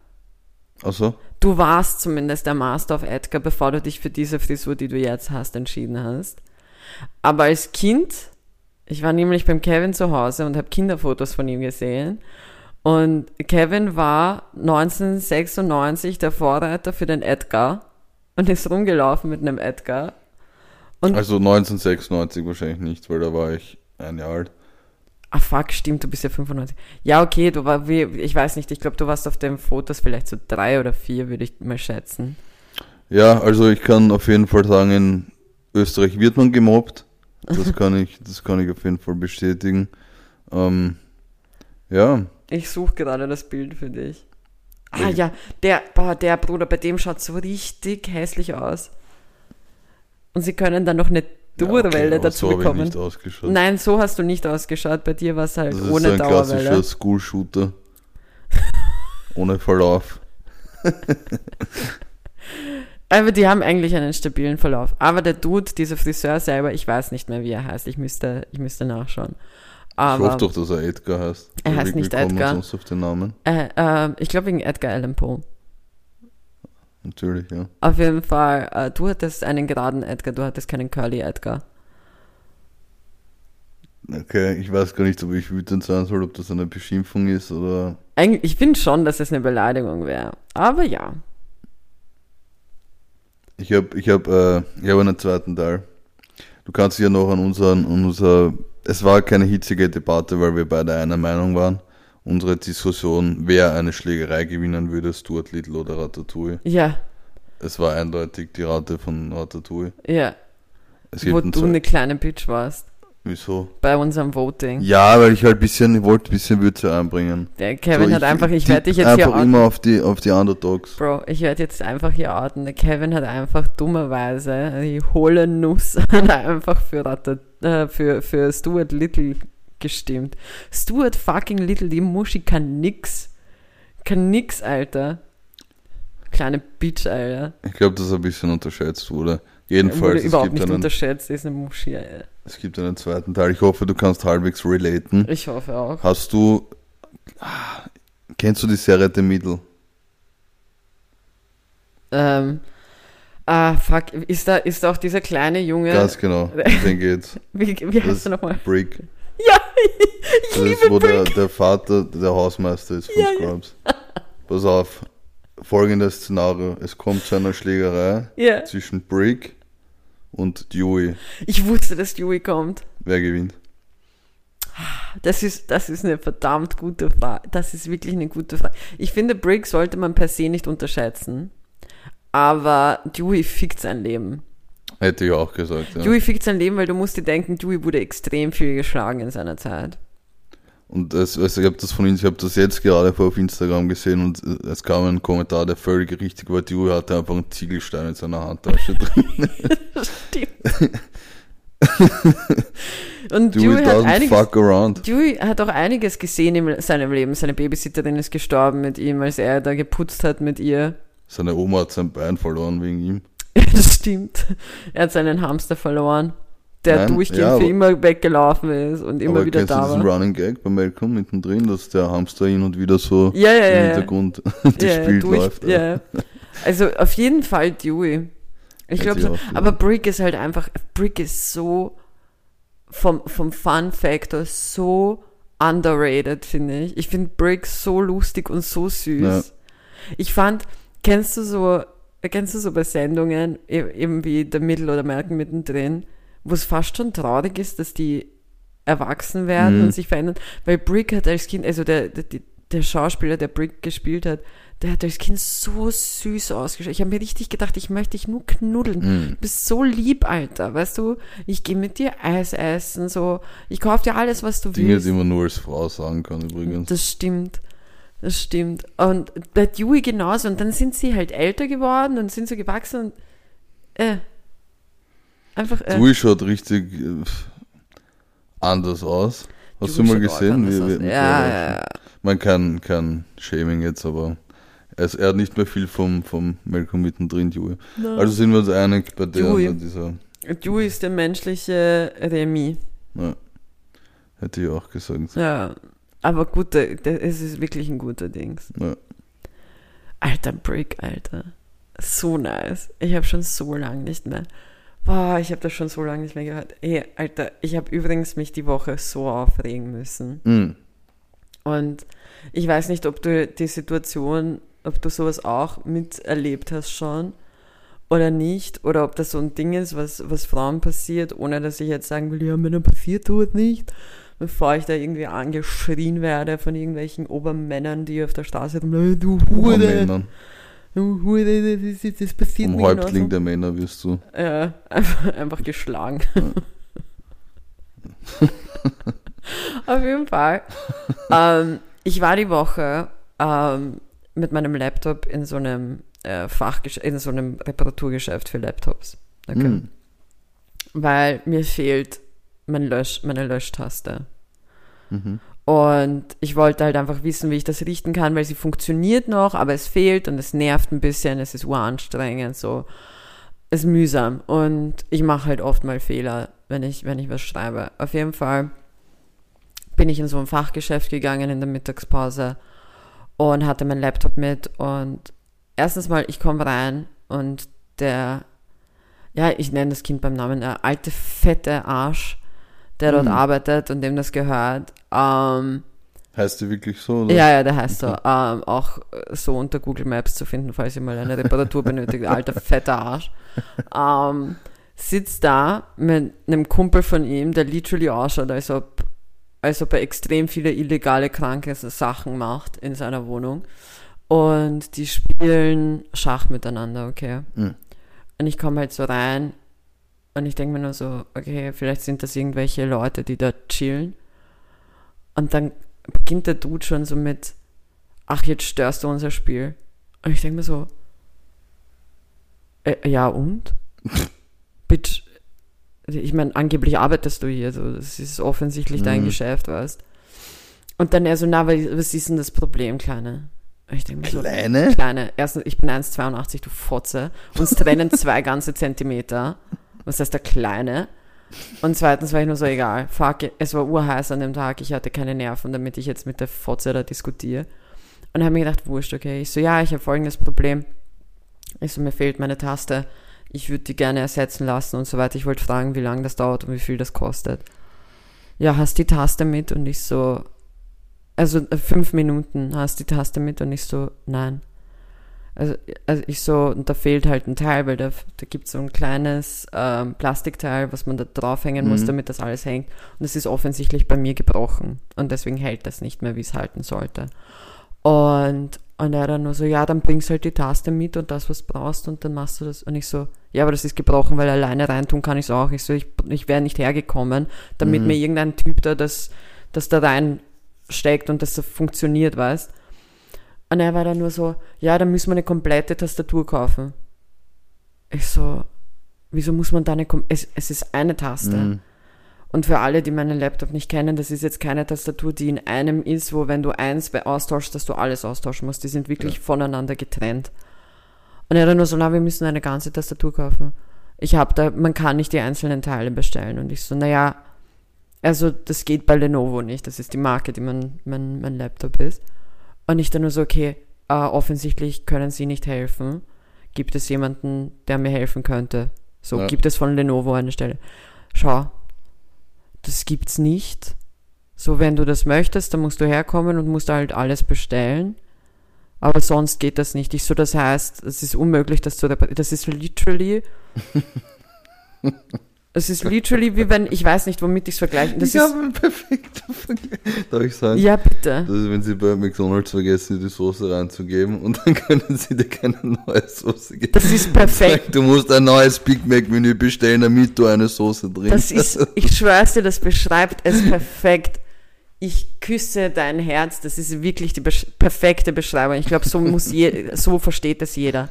Also, Du warst zumindest der Master of Edgar, bevor du dich für diese Frisur, die du jetzt hast, entschieden hast. Aber als Kind, ich war nämlich beim Kevin zu Hause und habe Kinderfotos von ihm gesehen. Und Kevin war 1996 der Vorreiter für den Edgar und ist rumgelaufen mit einem Edgar. Und also 1996 wahrscheinlich nicht, weil da war ich ein Jahr alt. Ah, fuck, stimmt, du bist ja 95. Ja, okay, du war wie, ich weiß nicht, ich glaube, du warst auf den Fotos vielleicht so drei oder vier, würde ich mal schätzen. Ja, also ich kann auf jeden Fall sagen, in Österreich wird man gemobbt. Das *laughs* kann ich, das kann ich auf jeden Fall bestätigen. Ähm, ja, Ich suche gerade das Bild für dich. Ah Welche? ja, der, boah, der Bruder, bei dem schaut so richtig hässlich aus. Und sie können dann noch eine ja, Dauerwelle aber dazu so ich bekommen. nicht ausgeschaut. Nein, so hast du nicht ausgeschaut. Bei dir war es halt das ist ohne so ein Dauerwelle. klassischer School-Shooter. Ohne Verlauf. *laughs* Aber die haben eigentlich einen stabilen Verlauf. Aber der Dude, dieser Friseur selber, ich weiß nicht mehr, wie er heißt. Ich müsste, ich müsste nachschauen. ich Aber hoffe doch, dass er Edgar heißt. Er heißt nicht Edgar. sonst auf den Namen? äh, äh, ich glaube wegen Edgar Allan Poe. Natürlich, ja. Auf jeden Fall, äh, du hattest einen geraden Edgar, du hattest keinen Curly Edgar. Okay, ich weiß gar nicht, ob ich wütend sein soll, ob das eine Beschimpfung ist oder. Eigentlich, ich finde schon, dass es eine Beleidigung wäre. Aber ja. Ich habe ich hab, äh, ich hab einen zweiten Teil. Du kannst dich ja noch an unseren, an unser. Es war keine hitzige Debatte, weil wir beide einer Meinung waren. Unsere Diskussion, wer eine Schlägerei gewinnen würde, Stuart Little oder Ratatouille. Ja, Es war eindeutig die Rate von Ratatouille. ja. Wo ein du eine kleine Bitch warst. Wieso? Bei unserem Voting. Ja, weil ich halt ein bisschen, wollte ein bisschen Würze einbringen. Der Kevin So, hat ich einfach, ich werde dich jetzt hier einfach immer auf die, auf die Underdogs. Bro, ich werde jetzt einfach hier outen. Der Kevin hat einfach dummerweise die hohle Nuss *laughs* einfach für, Ratat, äh, für, für Stuart Little gestimmt. Stuart fucking Little, die Muschi kann nix. Kann nix, Alter. Kleine Bitch, Alter. Ich glaube, dass er ein bisschen unterschätzt wurde. Wurde Jedenfalls, es überhaupt nicht einen, unterschätzt, ist eine Muschi, Alter. es gibt einen zweiten Teil. Ich hoffe, du kannst halbwegs relaten. Ich hoffe auch. Hast du. Kennst du die Serie The Middle? Ähm, ah, fuck, ist da, ist da auch dieser kleine Junge, Ganz genau. *laughs* Den geht's. wie, wie heißt er nochmal? Brick. *laughs* Ja, ich Das ist, liebe wo der, der Vater der Hausmeister ist von Ja, ja. Scrubs. Pass auf. Folgendes Szenario. Es kommt zu einer Schlägerei Ja, zwischen Brick und Dewey. ich wusste, dass Dewey kommt. Wer gewinnt? Das ist, das ist eine verdammt gute Frage. Das ist wirklich eine gute Frage. Ich finde, Brick sollte man per se nicht unterschätzen. Aber Dewey fickt sein Leben. Hätte ich auch gesagt. Ja. Dewey fickt sein Leben, weil du musst dir denken, Dewey wurde extrem viel geschlagen in seiner Zeit. Und es, also ich habe das von ich habe das jetzt gerade vor auf Instagram gesehen und es kam ein Kommentar, der völlig richtig war. Dewey hatte einfach einen Ziegelstein in seiner Handtasche *laughs* drin. Stimmt. Und Dewey Dewey hat, einiges. Dewey hat auch einiges gesehen in seinem Leben. Seine Babysitterin ist gestorben mit ihm, als er da geputzt hat mit ihr. Seine Oma hat sein Bein verloren wegen ihm. *laughs* das stimmt. Er hat seinen Hamster verloren, der Nein, durchgehend ja, für immer weggelaufen ist und immer Aber wieder kennst du da diesen war. Running Gag bei Malcolm mittendrin, dass der Hamster hin und wieder so Ja, ja, im. Hintergrund *laughs* gespielt läuft? Ja. Also auf jeden Fall Dewey. Ich glaube so. Aber Brick ist halt einfach, Brick ist so vom, vom Fun Factor so underrated, finde ich. Ich finde Brick so lustig und so süß. Ich fand, kennst du so, kennst du so bei Sendungen, e- eben wie der Mittel oder Merken mittendrin, wo es fast schon traurig ist, dass die erwachsen werden Mhm. und sich verändern? Weil Brick hat als Kind, also der, der, der Schauspieler, der Brick gespielt hat, der hat als Kind so süß ausgeschaut. Ich habe mir richtig gedacht, ich möchte dich nur knuddeln. Mhm. Du bist so lieb, Alter. Weißt du, ich gehe mit dir Eis essen, so. Ich kaufe dir alles, was du Dinge, willst. die man nur als Frau sagen kann übrigens. Das stimmt. Das stimmt. Und der Dewey genauso. Und dann sind sie halt älter geworden und sind so gewachsen und äh. Einfach äh. Dewey schaut richtig äh, anders aus. Hast du Dewey mal schaut gesehen? Wie, aus. wie, ja, ja. Man kann kein Shaming jetzt, aber er, ist, er hat nicht mehr viel vom, vom Malcolm mittendrin, Dewey. No. Also sind wir uns einig bei der, Dewey. bei dieser, Dewey ist der menschliche Remy. ja, hätte ich auch gesagt. Ja. Aber gut, es ist wirklich ein guter Dings. Ja. Alter Brick, Alter. So nice. Ich habe schon so lange nicht mehr. Boah, ich habe das schon so lange nicht mehr gehört. Hey, Alter, ich habe übrigens mich die Woche so aufregen müssen. Mhm. Und ich weiß nicht, ob du die Situation, ob du sowas auch miterlebt hast schon oder nicht, oder ob das so ein Ding ist, was, was Frauen passiert, ohne dass ich jetzt sagen will, ja, Männern passiert sowas nicht, bevor ich da irgendwie angeschrien werde von irgendwelchen Obermännern, die auf der Straße rum, "Äh, du Hure, du Hure, das, ist- das passiert mir genauso." Häuptling der Männer wirst du. Ja, einfach, einfach geschlagen. *laughs* Auf jeden Fall. ähm, ich war die Woche ähm, mit meinem Laptop in so einem äh, Fachgeschäft, in so einem Reparaturgeschäft für Laptops. Okay. Mhm. Weil mir fehlt mein Lösch, meine Löschtaste. Mhm. Und ich wollte halt einfach wissen, wie ich das richten kann, weil sie funktioniert noch, aber es fehlt und es nervt ein bisschen, es ist uranstrengend, so. Es ist mühsam und ich mache halt oft mal Fehler, wenn ich, wenn ich was schreibe. Auf jeden Fall bin ich in so ein Fachgeschäft gegangen in der Mittagspause und hatte meinen Laptop mit und erstens mal, ich komme rein und der, ja, ich nenne das Kind beim Namen, der alte fette Arsch, der dort Mhm. arbeitet und dem das gehört, ähm, Heißt die wirklich so? Oder? ja, ja, der heißt so. Ähm, auch äh, so unter Google Maps zu finden, falls ihr mal eine Reparatur benötigt. *laughs* Alter, fetter Arsch. Ähm, sitzt da mit einem Kumpel von ihm, der literally ausschaut, als ob, als ob er extrem viele illegale, kranke Sachen macht in seiner Wohnung. Und die spielen Schach miteinander, okay? Mhm. Und ich komme halt so rein und ich denke mir nur so, okay, vielleicht sind das irgendwelche Leute, die da chillen. Und dann beginnt der Dude schon so mit, ach, jetzt störst du unser Spiel. Und ich denke mir so, äh, ja und? *laughs* Bitch, ich meine, angeblich arbeitest du hier, so, das ist offensichtlich dein Mhm. Geschäft, weißt. Und dann er so, na, was was ist denn das Problem, Kleine? Und ich denke mir so, Kleine? Kleine, erstens, ich bin 1,82, du Fotze. Uns trennen *laughs* zwei ganze Zentimeter. Was heißt der Kleine? Und zweitens war ich nur so, egal, fuck, es war urheiß an dem Tag, ich hatte keine Nerven, damit ich jetzt mit der Fotze da diskutiere. Und habe mir gedacht, wurscht, okay. Ich so, ja, ich habe folgendes Problem. Ich so, mir fehlt meine Taste. Ich würde die gerne ersetzen lassen und so weiter. Ich wollte fragen, wie lange das dauert und wie viel das kostet. Ja, hast die Taste mit? Und ich so, also äh, fünf Minuten hast die Taste mit und ich so, nein. Also, also ich so, und da fehlt halt ein Teil, weil da, da gibt es so ein kleines ähm, Plastikteil, was man da draufhängen muss, Mhm. damit das alles hängt. Und es ist offensichtlich bei mir gebrochen. Und deswegen hält das nicht mehr, wie es halten sollte. Und, und er dann nur so, ja, dann bringst halt die Taste mit und das, was du brauchst, und dann machst du das. Und ich so, ja, aber das ist gebrochen, weil alleine reintun kann ich es auch. Ich so, ich, ich wäre nicht hergekommen, damit Mhm. mir irgendein Typ da das, das da rein steckt und das so funktioniert, weißt. Und er war dann nur so, ja, dann müssen wir eine komplette Tastatur kaufen. Ich so, wieso muss man da eine, es, es ist eine Taste. Mhm. Und für alle, die meinen Laptop nicht kennen, das ist jetzt keine Tastatur, die in einem ist, wo wenn du eins bei austauschst, dass du alles austauschen musst. Die sind wirklich voneinander getrennt. Und er dann nur so, na, wir müssen eine ganze Tastatur kaufen. Ich habe da, man kann nicht die einzelnen Teile bestellen. Und ich so, naja, also das geht bei Lenovo nicht. Das ist die Marke, die mein, mein, mein Laptop ist. Und ich dann nur so, okay, äh, offensichtlich können sie nicht helfen. Gibt es jemanden, der mir helfen könnte? So, Ja. gibt es von Lenovo eine Stelle? Schau, das gibt's nicht. So, wenn du das möchtest, dann musst du herkommen und musst halt alles bestellen. Aber sonst geht das nicht. Ich so, das heißt, es ist unmöglich, das zu reparieren. Das ist literally. *laughs* es ist literally wie wenn, ich weiß nicht, womit ich es vergleiche. Das ich ist, habe einen perfekten Vergleich. Darf ich sagen? ja, bitte. Das ist, wenn sie bei McDonalds vergessen, die Soße reinzugeben und dann können sie dir keine neue Soße geben. Das ist perfekt. Du musst ein neues Big Mac Menü bestellen, damit du eine Soße drin Das ist, ich schwör's dir, das beschreibt es perfekt. Ich küsse dein Herz. Das ist wirklich die besch perfekte Beschreibung. Ich glaube, so muss je, so versteht es jeder.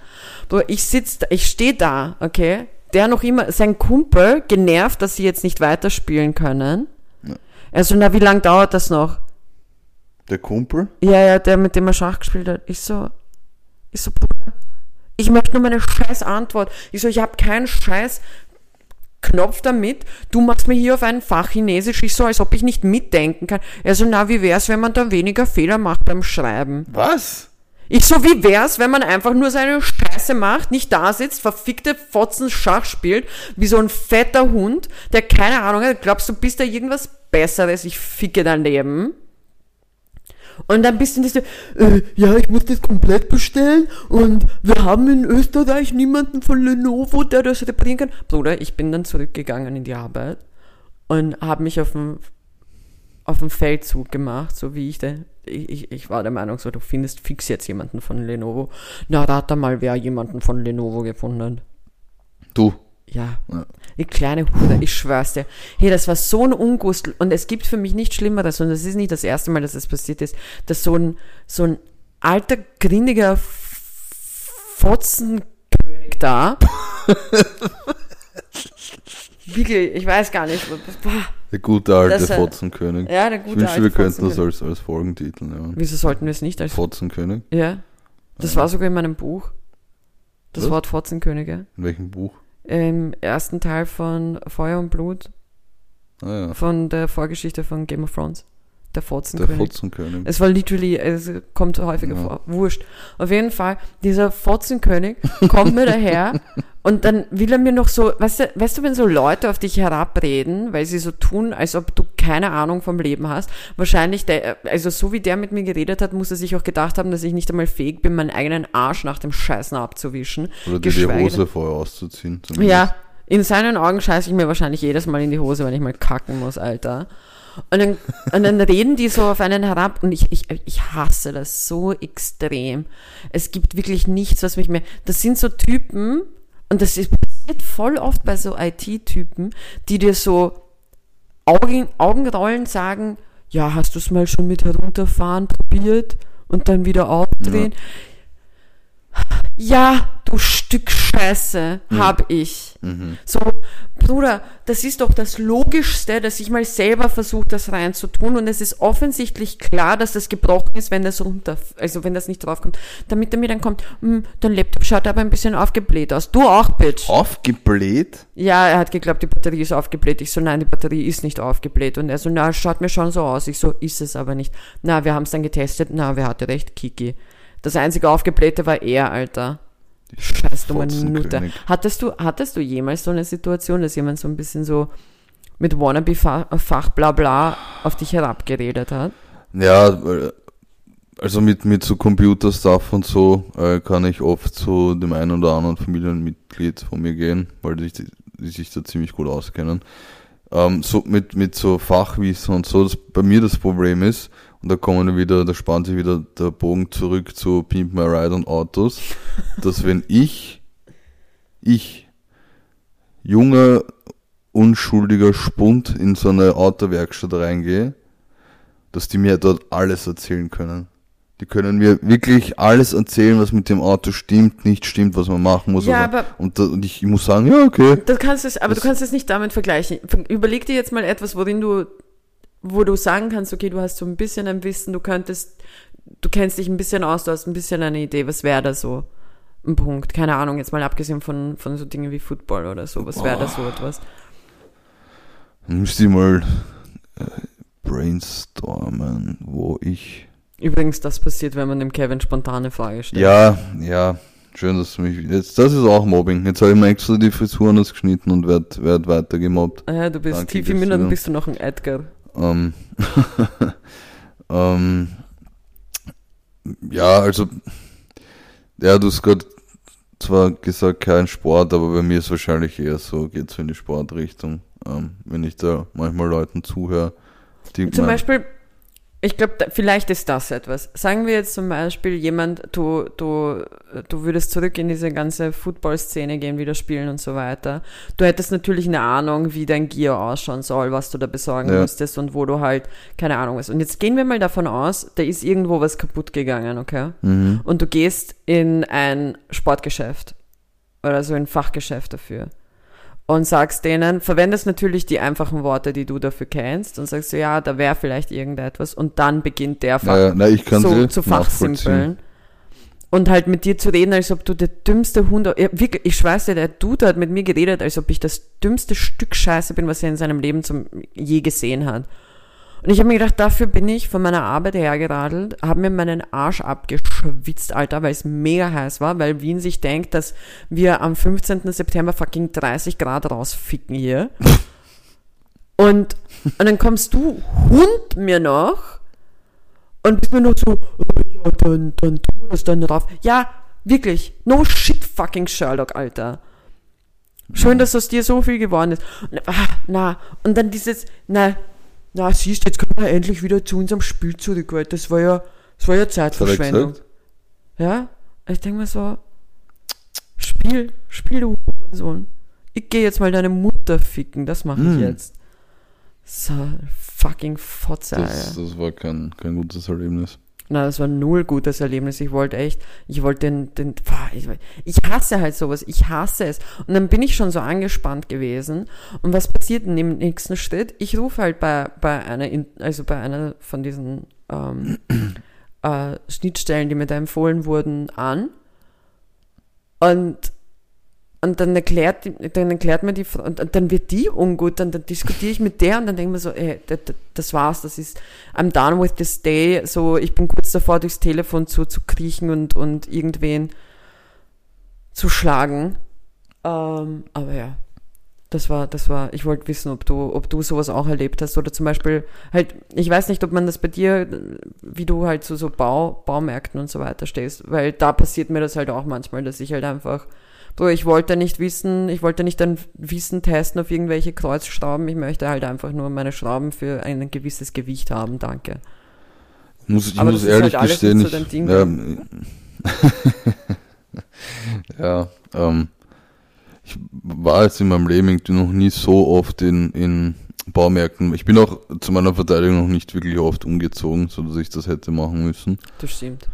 Bro, ich sitz, da, ich stehe da, okay? Der noch immer, sein Kumpel, genervt, dass sie jetzt nicht weiterspielen können. Ja. Also, na, wie lang dauert das noch? Der Kumpel? Ja, ja, der, mit dem er Schach gespielt hat. Ich so, ich so, Bruder, ich möchte nur meine scheiß Antwort. Ich so, ich habe keinen scheiß Knopf damit. Du machst mir hier auf ein Fach Chinesisch. Ich so, als ob ich nicht mitdenken kann. Er so, na, wie wär's, wenn man da weniger Fehler macht beim Schreiben? Was? Ich so, wie wär's, wenn man einfach nur seine Scheiße macht, nicht da sitzt, verfickte Fotzen Schach spielt, wie so ein fetter Hund, der keine Ahnung hat, glaubst du, bist da irgendwas Besseres, ich ficke dein Leben? Und dann bist du nicht so, äh, ja, ich muss das komplett bestellen und wir haben in Österreich niemanden von Lenovo, der das reparieren kann. Bruder, ich bin dann zurückgegangen in die Arbeit und habe mich auf den, auf den Feldzug gemacht, so wie ich da. Ich, ich, war der Meinung, so, du findest fix jetzt jemanden von Lenovo. Na, rate mal, wer jemanden von Lenovo gefunden hat. Du. Ja. Ja. Die kleine Hude, ich schwör's dir. Hey, das war so ein Ungustel. Und es gibt für mich nichts Schlimmeres, und es ist nicht das erste Mal, dass das passiert ist, dass so ein, so ein alter, grindiger Fotzenkönig da. *laughs* *laughs* Wirklich, ich weiß gar nicht. Der gute alte Das, äh, Fotzenkönig. Ja, der ich gute wünschte, alte wir könnten das Fotzenkönig. als, als Folgentitel nehmen. Wieso sollten wir es nicht als. Fotzenkönig? Ja. Das war sogar in meinem Buch. Das Was? Wort Fotzenkönige. In welchem Buch? Im ersten Teil von Feuer und Blut, Ah ja. von der Vorgeschichte von Game of Thrones. Der Der Fotzenkönig. Fotzenkönig. Es war literally, es kommt häufiger Ja. vor. Wurscht. Auf jeden Fall, dieser Fotzenkönig kommt mir daher *laughs* und dann will er mir noch so, weißt du, weißt du, wenn so Leute auf dich herabreden, weil sie so tun, als ob du keine Ahnung vom Leben hast, wahrscheinlich, der, also so wie der mit mir geredet hat, muss er sich auch gedacht haben, dass ich nicht einmal fähig bin, meinen eigenen Arsch nach dem Scheißen abzuwischen. Oder dir die Hose vorher auszuziehen. zumindest. ja, in seinen Augen scheiße ich mir wahrscheinlich jedes Mal in die Hose, wenn ich mal kacken muss, Alter. Und dann, und dann reden die so auf einen herab und ich, ich, ich hasse das so extrem. Es gibt wirklich nichts, was mich mehr. Das sind so Typen, und das ist, passiert voll oft bei so IT-Typen, die dir so Augen, Augenrollen sagen, ja, hast du es mal schon mit herunterfahren probiert und dann wieder aufdrehen? Ja, du Stück Scheiße, hab ich. Mhm. So, Bruder, das ist doch das Logischste, dass ich mal selber versuche, das reinzutun. Und es ist offensichtlich klar, dass das gebrochen ist, wenn das runter, also wenn das nicht draufkommt. Damit er mir dann kommt, hm, dein Laptop schaut aber ein bisschen aufgebläht aus. Du auch, Bitch. Aufgebläht? Ja, er hat geglaubt, die Batterie ist aufgebläht. Ich so, nein, die Batterie ist nicht aufgebläht. Und er so, na, schaut mir schon so aus. Ich so, ist es aber nicht. Na, wir haben es dann getestet. Na, wer hatte recht? Kiki. Das einzige aufgeblähte war er, Alter. Scheiß dumme. Nutte. Hattest du, hattest du jemals so eine Situation, dass jemand so ein bisschen so mit Wannabe-Fach bla bla auf dich herabgeredet hat? Ja, äh, also mit, mit so Computerstuff und so äh, kann ich oft zu dem einen oder anderen Familienmitglied von mir gehen, weil die, die sich da ziemlich gut auskennen. Ähm, so mit, mit so Fachwissen und so, das bei mir das Problem ist, und da kommen wir wieder, da spannt sich wieder der Bogen zurück zu Pimp My Ride und Autos, dass wenn ich, ich, junger, unschuldiger Spund in so eine Autowerkstatt reingehe dass die mir dort alles erzählen können. Die können mir wirklich alles erzählen, was mit dem Auto stimmt, nicht stimmt, was man machen muss. Ja, aber- und, da, und ich muss sagen, ja, okay. Du kannst es, aber Das- du kannst es nicht damit vergleichen. Überleg dir jetzt mal etwas, worin du, wo du sagen kannst, okay, du hast so ein bisschen ein Wissen, du könntest, du kennst dich ein bisschen aus, du hast ein bisschen eine Idee, was wäre da so ein Punkt? Keine Ahnung, jetzt mal abgesehen von, von so Dingen wie Football oder so, was wäre da so etwas? Dann müsste ich mal äh, brainstormen, wo ich. Übrigens, das passiert, wenn man dem Kevin spontane Frage stellt. Ja, ja, schön, dass du mich. Jetzt, das ist auch Mobbing. Jetzt habe ich mir extra die Frisuren anders geschnitten und werd, werd weiter gemobbt. Äh, du bist Danke, tief im Inneren, bist du noch ein Edgar. Ähm, *laughs* ähm, ja, also, ja, du hast gerade zwar gesagt, kein Sport, aber bei mir ist wahrscheinlich eher so, geht so in die Sportrichtung. Ähm, wenn ich da manchmal Leuten zuhöre, die Zum Beispiel, ich glaube, vielleicht ist das etwas. Sagen wir jetzt zum Beispiel jemand, du, du, du würdest zurück in diese ganze Football-Szene gehen, wieder spielen und so weiter. Du hättest natürlich eine Ahnung, wie dein Gear ausschauen soll, was du da besorgen Ja. müsstest und wo du halt, keine Ahnung was. Und jetzt gehen wir mal davon aus, da ist irgendwo was kaputt gegangen, okay? Mhm. Und du gehst in ein Sportgeschäft oder so ein Fachgeschäft dafür und sagst denen, verwendest natürlich die einfachen Worte, die du dafür kennst und sagst so, ja, da wäre vielleicht irgendetwas und dann beginnt der Fach Naja, na, ich kann so zu fachsimpeln. Und halt mit dir zu reden, als ob du der dümmste Hund, ja, wirklich, ich schwör's dir, der Dude hat mit mir geredet, als ob ich das dümmste Stück Scheiße bin, was er in seinem Leben zum, je gesehen hat. Und ich habe mir gedacht, dafür bin ich von meiner Arbeit hergeradelt, habe mir meinen Arsch abgeschwitzt, Alter, weil es mega heiß war, weil Wien sich denkt, dass wir am 15. September fucking 30 Grad rausficken hier. Und, und dann kommst du, Hund, mir noch und bist mir noch so, oh, ja, dann, dann tu das dann drauf. Ja, wirklich, no shit fucking Sherlock, Alter. Schön, dass aus dir so viel geworden ist. Und, ah, na, und dann dieses, na, na, siehst, jetzt können wir endlich wieder zu unserem Spiel zurück, weil das war ja, das war ja er Zeitverschwendung. Ja, ich denke mir so, Spiel, Spiel, du Sohn. Ich gehe jetzt mal deine Mutter ficken, das mache ich Hm. jetzt. So, fucking Fotze. Das, das war kein, kein gutes Erlebnis. Na, das war null gutes Erlebnis. Ich wollte echt, ich wollte den, den, ich, hasse halt sowas. Ich hasse es. Und dann bin ich schon so angespannt gewesen. Und was passiert denn im nächsten Schritt? Ich rufe halt bei, bei einer, In- also bei einer von diesen ähm, *clears throat* äh, Schnittstellen, die mir da empfohlen wurden, an. Und und dann erklärt, dann erklärt mir die, und dann wird die ungut, dann, dann diskutiere ich mit der und dann denke ich mir so, ey, das, das war's, das ist, I'm done with this day, so, ich bin kurz davor, durchs Telefon zu, zu kriechen und, und irgendwen zu schlagen. Ähm, aber ja, das war, das war, ich wollte wissen, ob du, ob du sowas auch erlebt hast oder zum Beispiel halt, ich weiß nicht, ob man das bei dir, wie du halt zu so Bau, Baumärkten und so weiter stehst, weil da passiert mir das halt auch manchmal, dass ich halt einfach, Bro, ich wollte nicht wissen, ich wollte nicht dann Wissen testen auf irgendwelche Kreuzschrauben, ich möchte halt einfach nur meine Schrauben für ein gewisses Gewicht haben, danke. Ich muss, ich Aber muss ist ehrlich halt alles gestehen, ich, so Ding, *laughs* ja, ähm, ich war jetzt in meinem Leben noch nie so oft in, in Baumärkten. Ich bin auch zu meiner Verteidigung noch nicht wirklich oft umgezogen, so dass ich das hätte machen müssen. Das stimmt.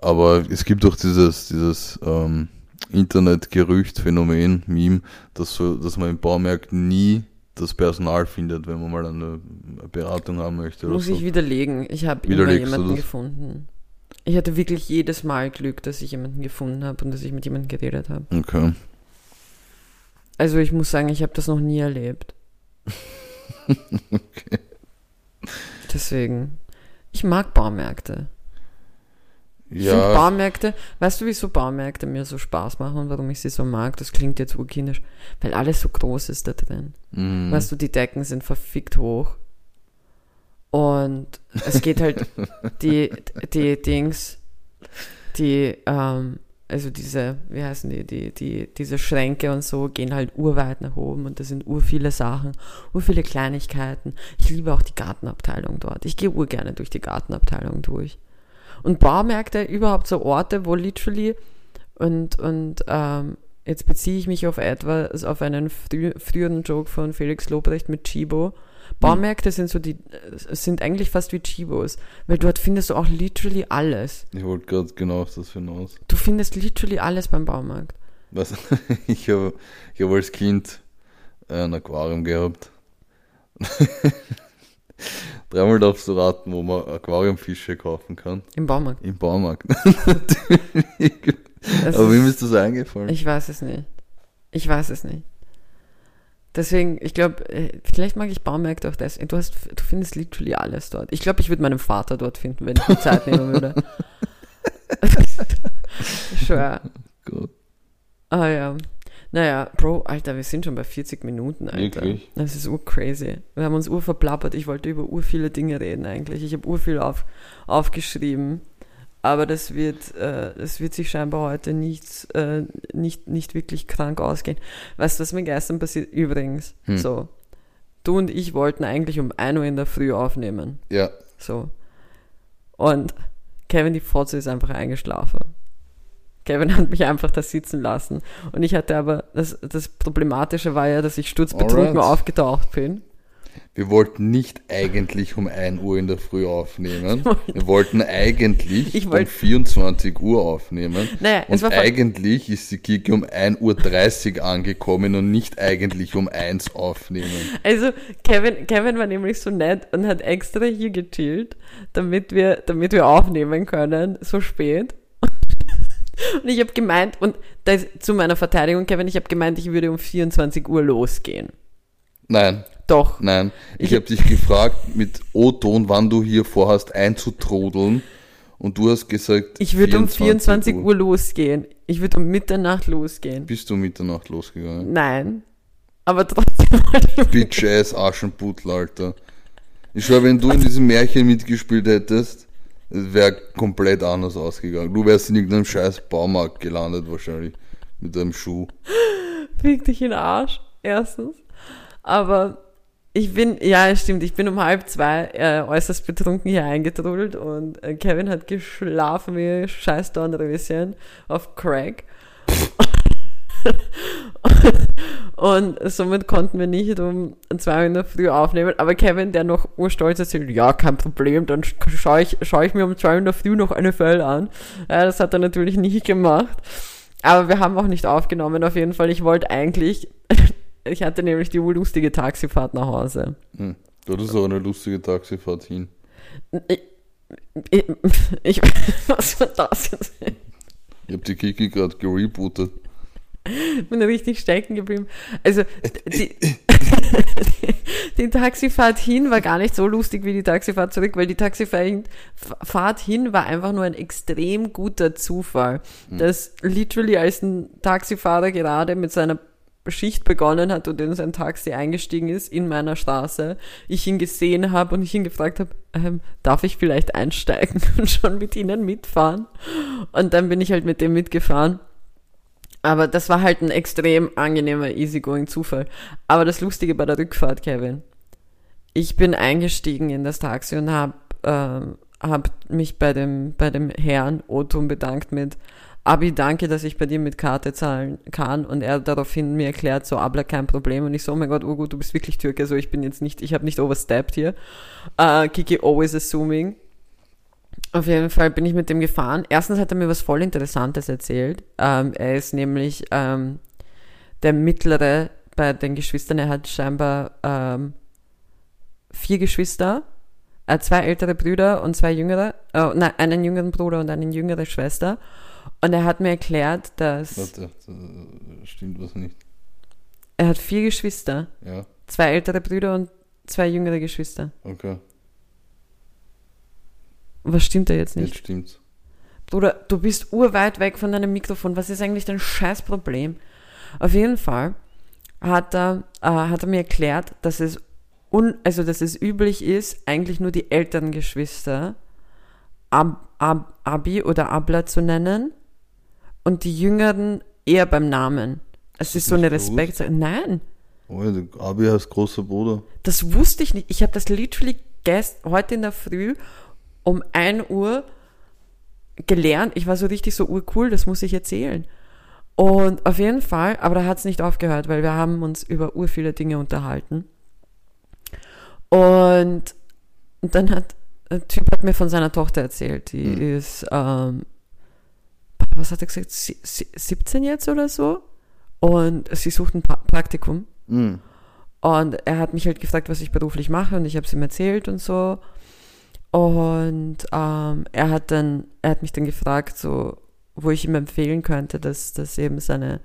Aber es gibt auch dieses, dieses ähm, Internetgerücht, Phänomen, Meme, dass, so, dass man in Baumärkten nie das Personal findet, wenn man mal eine Beratung haben möchte. Muss so. ich widerlegen. Ich habe immer jemanden gefunden. Ich hatte wirklich jedes Mal Glück, dass ich jemanden gefunden habe und dass ich mit jemandem geredet habe. Okay. Also ich muss sagen, ich habe das noch nie erlebt. *laughs* okay. Deswegen. Ich mag Baumärkte. Ich finde Ja, Baumärkte, weißt du, wieso Baumärkte mir so Spaß machen und warum ich sie so mag? Das klingt jetzt urkindisch, weil alles so groß ist da drin. mhm. Weißt du, die Decken sind verfickt hoch. Und es geht halt, *laughs* die, die Dings, die, ähm, also diese, wie heißen die, die, die, diese Schränke und so gehen halt urweit nach oben und da sind ur viele Sachen, ur viele Kleinigkeiten. Ich liebe auch die Gartenabteilung dort. Ich gehe urgerne durch die Gartenabteilung durch. Und Baumärkte, überhaupt so Orte, wo literally, und, und ähm, jetzt beziehe ich mich auf etwas, auf einen frü früheren Joke von Felix Lobrecht mit Chibo, Baumärkte sind so die, äh, sind eigentlich fast wie Chibos, weil dort findest du auch literally alles. Ich wollte gerade genau auf das hinaus. Du findest literally alles beim Baumarkt. Was? *laughs* Ich habe ich hab als Kind ein Aquarium gehabt. *laughs* *laughs* Dreimal darfst du raten, wo man Aquariumfische kaufen kann. Im Baumarkt. Im Baumarkt. *laughs* Natürlich. Das Aber wem ist das eingefallen? Ich weiß es nicht. Ich weiß es nicht. Deswegen, ich glaube, vielleicht mag ich Baumärkte auch deswegen. Du, hast, du findest literally alles dort. Ich glaube, ich würde meinen Vater dort finden, wenn ich mir Zeit nehmen würde. *laughs* ich schwör. Gott. Ah ja. Naja, Bro, Alter, wir sind schon bei 40 Minuten, Alter. Wirklich? Das ist urcrazy. Wir haben uns urverplappert. Ich wollte über ur viele Dinge reden eigentlich. Ich habe ur viel auf, aufgeschrieben. Aber das wird, äh, das wird sich scheinbar heute nicht, äh, nicht, nicht wirklich krank ausgehen. Weißt du, was mir gestern passiert? Übrigens, Hm. so. Du und ich wollten eigentlich um 1 Uhr in der Früh aufnehmen. Ja, So. Und Kevin die Fotze ist einfach eingeschlafen. Kevin hat mich einfach da sitzen lassen. Und ich hatte aber, das, das Problematische war ja, dass ich sturzbetrunken Alright. aufgetaucht bin. wir wollten nicht eigentlich um 1 Uhr in der Früh aufnehmen. *laughs* Wir wollten eigentlich Ich um wollt- 24 Uhr aufnehmen. Naja, es Und war voll- eigentlich ist die Kiki um 1.30 Uhr angekommen und nicht eigentlich um 1 aufnehmen. Also Kevin, Kevin war nämlich so nett und hat extra hier gechillt, damit wir, damit wir aufnehmen können, so spät. *laughs* Und ich habe gemeint, und das, zu meiner Verteidigung, Kevin, ich habe gemeint, ich würde um 24 Uhr losgehen. Nein, Doch. nein. Ich, Ich- habe dich gefragt mit O-Ton, wann du hier vorhast einzutrudeln. Und du hast gesagt, Ich würde um 24 Uhr losgehen. Ich würde um Mitternacht losgehen. Bist du um Mitternacht losgegangen? Nein. Aber trotzdem *laughs* Bitch ass Aschenputtel, Alter. Ich schwör, wenn du in diesem Märchen mitgespielt hättest, es wäre komplett anders ausgegangen. Du wärst in irgendeinem scheiß Baumarkt gelandet wahrscheinlich. Mit deinem Schuh. fick dich in den Arsch, erstens. Aber ich bin, ja, es stimmt, ich bin um halb zwei äh, äußerst betrunken hier eingetrudelt und äh, Kevin hat geschlafen wie scheiß Dornröschen auf Crack. *laughs* und somit konnten wir nicht um zwei Uhr in der Früh aufnehmen. Aber Kevin, der noch urstolz erzählt, ja, kein Problem, dann sch- schaue ich, schau ich mir um zwei Uhr in der Früh noch eine Fell an. Ja, das hat er natürlich nicht gemacht. Aber wir haben auch nicht aufgenommen, auf jeden Fall. Ich wollte eigentlich, *laughs* ich hatte nämlich die lustige Taxifahrt nach Hause. Hm. Du hattest auch eine lustige Taxifahrt hin. Ich, ich, *laughs* ich was war das jetzt? Ich hab die Kiki gerade gerebootet. Ich *laughs* bin richtig stecken geblieben. Also, die, *laughs* die Taxifahrt hin war gar nicht so lustig wie die Taxifahrt zurück, weil die Taxifahrt hin war einfach nur ein extrem guter Zufall. Dass literally als ein Taxifahrer gerade mit seiner Schicht begonnen hat und in sein Taxi eingestiegen ist in meiner Straße, ich ihn gesehen habe und ich ihn gefragt habe, ähm, darf ich vielleicht einsteigen *laughs* und schon mit ihnen mitfahren? Und dann bin ich halt mit dem mitgefahren. Aber das war halt ein extrem angenehmer, easygoing Zufall. Aber das Lustige bei der Rückfahrt, Kevin, ich bin eingestiegen in das Taxi und habe ähm, hab mich bei dem, bei dem Herrn Otum bedankt mit Abi, danke, dass ich bei dir mit Karte zahlen kann. Und er daraufhin mir erklärt, so, Abla, kein Problem. Und ich so, oh mein Gott, oh gut, du bist wirklich Türke, also ich bin jetzt nicht, ich habe nicht overstepped hier. Äh, Kiki always assuming. Auf jeden Fall bin ich mit dem gefahren. Erstens hat er mir was voll Interessantes erzählt. Ähm, er ist nämlich ähm, der mittlere bei den Geschwistern. Er hat scheinbar ähm, vier Geschwister, äh, zwei ältere Brüder und zwei jüngere, äh, nein, einen jüngeren Bruder und eine jüngere Schwester. Und er hat mir erklärt, dass Warte, da stimmt was nicht. er hat vier Geschwister, Ja, zwei ältere Brüder und zwei jüngere Geschwister. okay. Was stimmt da jetzt nicht? Jetzt stimmt's. Bruder, du bist urweit weg von deinem Mikrofon. Was ist eigentlich dein Scheißproblem? Auf jeden Fall hat er, äh, hat er mir erklärt, dass es, un, also, dass es üblich ist, eigentlich nur die älteren Geschwister Ab, Ab, Abi oder Abla zu nennen und die Jüngeren eher beim Namen. Es ist so nicht eine bewusst? Respekt. Nein, Oh, Abi heißt großer Bruder. das wusste ich nicht. Ich habe das literally gest heute in der Früh um 1 Uhr gelernt. Ich war so richtig so urcool, das muss ich erzählen. Und auf jeden Fall, aber da hat es nicht aufgehört, weil wir haben uns über ur viele Dinge unterhalten. Und dann hat ein Typ hat mir von seiner Tochter erzählt, die Mhm. ist, ähm, was hat er gesagt, sie- sie- 17 jetzt oder so? Und sie sucht ein pra Praktikum. Mhm. Und er hat mich halt gefragt, was ich beruflich mache und ich habe es ihm erzählt und so. Und ähm, er hat dann, er hat mich dann gefragt, so, wo ich ihm empfehlen könnte, dass, dass eben seine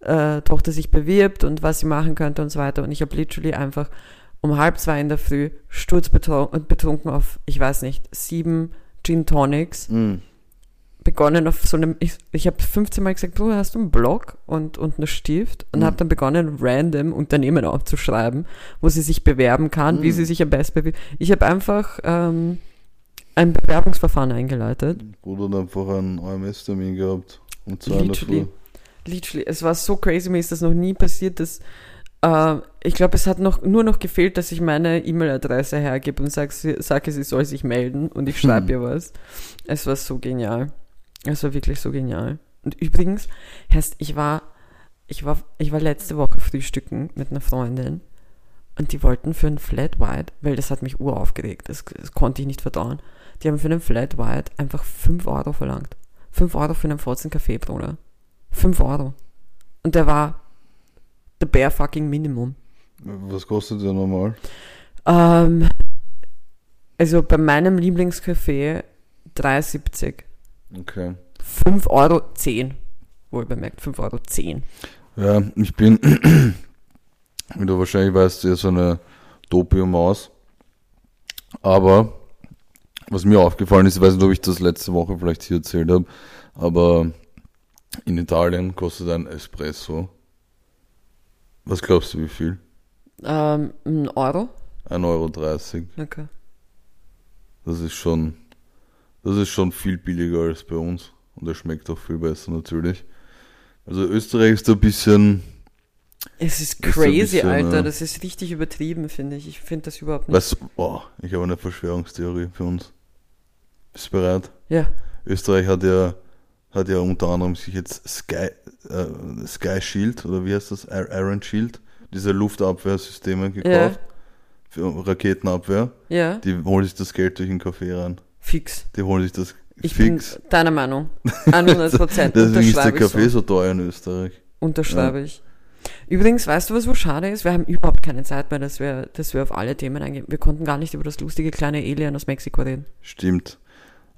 äh, Tochter sich bewirbt und was sie machen könnte und so weiter. Und ich habe literally einfach um halb zwei in der Früh sturzbetrunken betrunken auf, ich weiß nicht, sieben Gin Tonics Mhm. Begonnen auf so einem, ich, ich habe 15 Mal gesagt, Bruder, hast du einen Blog und, und einen Stift? Und Mhm. habe dann begonnen, random Unternehmen aufzuschreiben, wo sie sich bewerben kann, wie Mhm. sie sich am besten bewirbt. Ich habe einfach ähm, ein Bewerbungsverfahren eingeleitet. Bruder hat einfach einen OMS-Termin gehabt. Um zwei in der Literally. Literally, es war so crazy, mir ist das noch nie passiert, dass äh, ich glaube, es hat noch nur noch gefehlt, dass ich meine E-Mail-Adresse hergebe und sage, sie, sage, sie soll sich melden und ich schreibe Hm. ihr was. Es war so genial. Es war wirklich so genial. Und übrigens, heißt, ich war, ich war, ich war letzte Woche frühstücken mit einer Freundin und die wollten für ein Flat White, weil das hat mich uraufgeregt, das, das konnte ich nicht verdauen. Die haben für einen Flat White einfach 5 Euro verlangt. 5 Euro für einen Forzen Kaffee, Bruder. 5 Euro. Und der war the bare fucking Minimum. Was kostet der normal? Ähm, also bei meinem Lieblingscafé 3,70. Okay. 5 Euro 10. Wohl bemerkt, 5 Euro 10. Ja, ich bin, *clears throat* wie du wahrscheinlich weißt, eher so eine Dopium-Maus. Aber, was mir aufgefallen ist, ich weiß nicht, ob ich das letzte Woche vielleicht hier erzählt habe, aber in Italien kostet ein Espresso. Was glaubst du, wie viel? Ähm, ein Euro? 1,30 Euro. Okay. Das ist schon, das ist schon viel billiger als bei uns. Und er schmeckt auch viel besser natürlich. Also Österreich ist ein bisschen, Es ist Ist crazy, bisschen, Alter. äh, Das ist richtig übertrieben, finde ich. Ich finde das überhaupt nicht. du, boah, ich habe eine Verschwörungstheorie für uns. Bist du bereit? Ja. Österreich hat ja, hat ja unter anderem sich jetzt Sky, äh, Sky Shield oder wie heißt das? Ir- Iron Shield, diese Luftabwehrsysteme gekauft. Für Raketenabwehr. Ja. Die holen sich das Geld durch den Kaffee rein. Fix. Die holen sich das Ich fix. bin deiner Meinung. *laughs* 100 Prozent. Deswegen ist der Kaffee so. so teuer in Österreich. Unterschreibe ich. Übrigens, weißt du, was so schade ist? Wir haben überhaupt keine Zeit mehr, dass wir, dass wir auf alle Themen eingehen. Wir konnten gar nicht über das lustige kleine Alien aus Mexiko reden. Stimmt.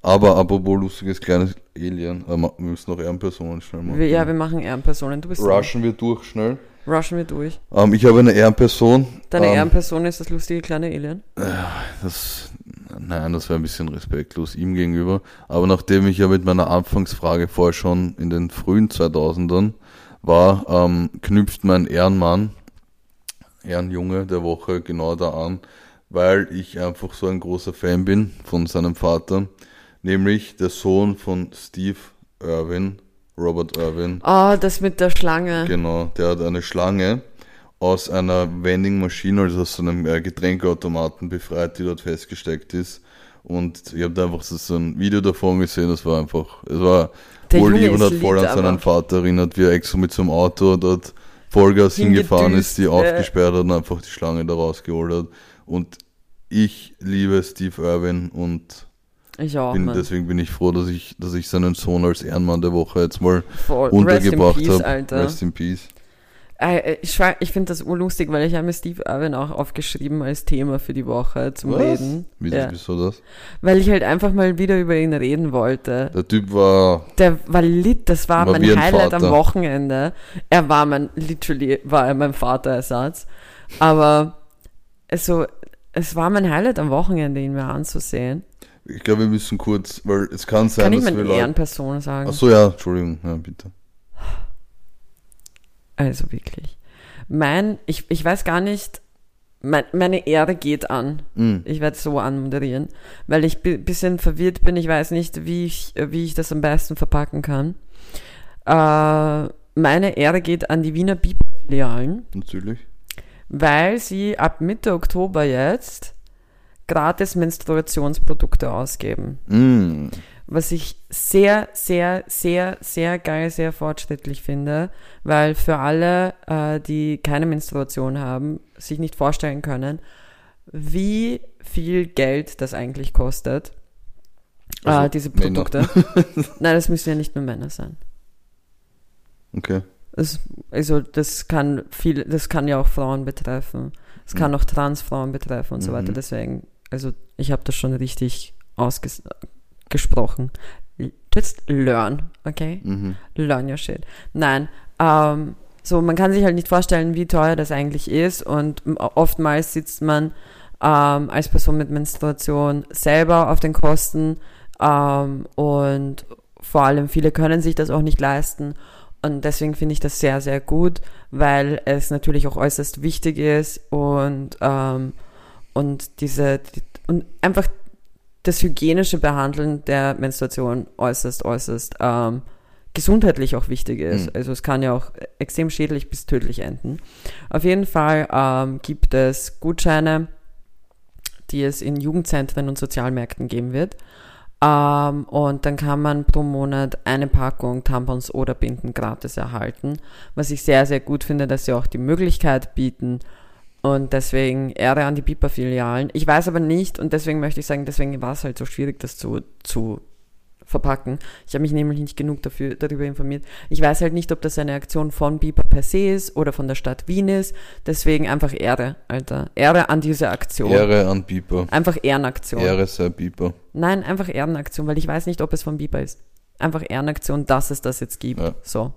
Aber apropos lustiges kleines Alien, äh, wir müssen noch Ehrenpersonen schnell machen. Wir, ja, wir machen Ehrenpersonen. Du bist Rushen wir durch schnell. Rushen wir durch. Ähm, ich habe eine Ehrenperson. Deine ähm, Ehrenperson ist das lustige kleine Alien. Das, nein, das wäre ein bisschen respektlos ihm gegenüber. Aber nachdem ich ja mit meiner Anfangsfrage vorher schon in den frühen 2000ern war, ähm, knüpft mein Ehrenmann, Ehrenjunge der Woche genau da an, weil ich einfach so ein großer Fan bin von seinem Vater, nämlich der Sohn von Steve Irwin, Robert Irwin. Ah, das mit der Schlange. Genau, der hat eine Schlange aus einer Vending Machine, also aus so einem äh, Getränkeautomaten befreit, die dort festgesteckt ist. Und ich habe da einfach so ein Video davon gesehen, das war einfach, es war Der wohl Junge hat voll an seinen Vater erinnert, wie er extra mit so einem Auto dort Vollgas hingefahren ist, die äh. aufgesperrt hat und einfach die Schlange da rausgeholt hat. Und ich liebe Steve Irwin und Ich auch, bin, deswegen bin ich froh, dass ich, dass ich seinen Sohn als Ehrenmann der Woche jetzt mal Voll. untergebracht Rest in Peace, habe. Alter. Rest in Peace. Äh, Ich, schwör, ich finde das urlustig, weil ich habe mir Steve Irwin auch aufgeschrieben als Thema für die Woche zum Was? Reden. Wieso, Ja. wieso das? Weil ich halt einfach mal wieder über ihn reden wollte. Der Typ war, Der war lit, das war, War mein wie ein Highlight am Vater. Wochenende. Er war mein, literally, war er mein Vaterersatz. Aber also, es war mein Highlight am Wochenende, ihn mir anzusehen. ich glaube, wir müssen kurz, weil es kann sein, Kann ich dass meine wir Leute. Ehrenperson sagen? Achso, ja, Entschuldigung, ja, bitte. Also wirklich. Mein, ich, ich weiß gar nicht, mein, meine Ehre geht an. Mhm. Ich werde so anmoderieren, weil ich ein bisschen verwirrt bin. Ich weiß nicht, wie ich, wie ich das am besten verpacken kann. Äh, meine Ehre geht an die Wiener Biber-Filialen, Natürlich. weil sie ab Mitte Oktober jetzt gratis Menstruationsprodukte ausgeben. Mhm. Was ich sehr, sehr, sehr, sehr geil, sehr fortschrittlich finde, weil für alle, äh, die keine Menstruation haben, sich nicht vorstellen können, wie viel Geld das eigentlich kostet. Also äh, diese. Produkte. *laughs* Nein, das müssen ja nicht nur Männer sein. Okay. Das, also das kann viel, das kann ja auch Frauen betreffen. Es kann auch Transfrauen betreffen und so Mhm. weiter. Deswegen, also ich habe das schon richtig ausgesprochen. Just learn, okay? Mhm. Learn your shit. Nein, ähm, so man kann sich halt nicht vorstellen, wie teuer das eigentlich ist und oftmals sitzt man ähm, als Person mit Menstruation selber auf den Kosten ähm, und vor allem viele können sich das auch nicht leisten und deswegen finde ich das sehr, sehr gut, weil es natürlich auch äußerst wichtig ist und, ähm, und diese die, und einfach das hygienische Behandeln der Menstruation äußerst, äußerst ähm, gesundheitlich auch wichtig ist. Mhm. Also es kann ja auch extrem schädlich bis tödlich enden. Auf jeden Fall ähm, gibt es Gutscheine, die es in Jugendzentren und Sozialmärkten geben wird. Ähm, und dann kann man pro Monat eine Packung Tampons oder Binden gratis erhalten. Was ich sehr, sehr gut finde, dass sie auch die Möglichkeit bieten. Und deswegen Ehre an die Biper-Filialen. Ich weiß aber nicht, und deswegen möchte ich sagen, deswegen war es halt so schwierig, das zu, zu verpacken. Ich habe mich nämlich nicht genug dafür, darüber informiert. Ich weiß halt nicht, ob das eine Aktion von Biper per se ist oder von der Stadt Wien ist. Deswegen einfach Ehre, Alter. Ehre an diese Aktion. Ehre an Biber. Einfach Ehrenaktion. Ehre sei Biber. Nein, einfach Ehrenaktion, weil ich weiß nicht, ob es von Biber ist. Einfach Ehrenaktion, dass es das jetzt gibt. Ja. So.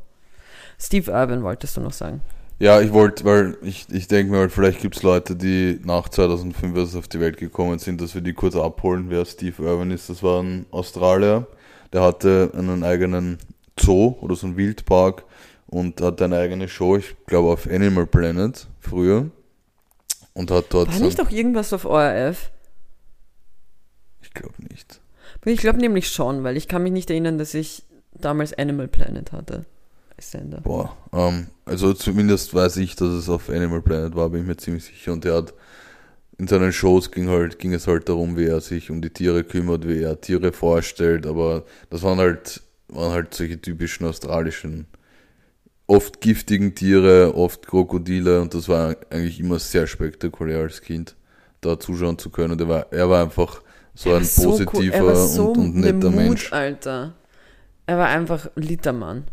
Steve Irwin wolltest du noch sagen. Ja, ich wollte, weil ich, ich denke mir halt, vielleicht gibt es Leute, die nach 2005 erst auf die Welt gekommen sind, dass wir die kurz abholen, wer Steve Irwin ist. Das war ein Australier, der hatte einen eigenen Zoo oder so einen Wildpark und hatte eine eigene Show, ich glaube auf Animal Planet früher. Und hat dort War nicht auch irgendwas auf ORF? ich glaube nicht. Ich glaube nämlich schon, weil ich kann mich nicht erinnern, dass ich damals Animal Planet hatte. Sender. Boah, ähm, also zumindest weiß ich, dass es auf Animal Planet war, bin ich mir ziemlich sicher. Und er hat in seinen Shows ging halt, ging es halt darum, wie er sich um die Tiere kümmert, wie er Tiere vorstellt, aber das waren halt, waren halt solche typischen australischen, oft giftigen Tiere, oft Krokodile und das war eigentlich immer sehr spektakulär als Kind, da zuschauen zu können. Und er war, er war einfach so ein so cool. positiver er war so und, und netter Mut, Mensch. Alter. Er war einfach Litermann.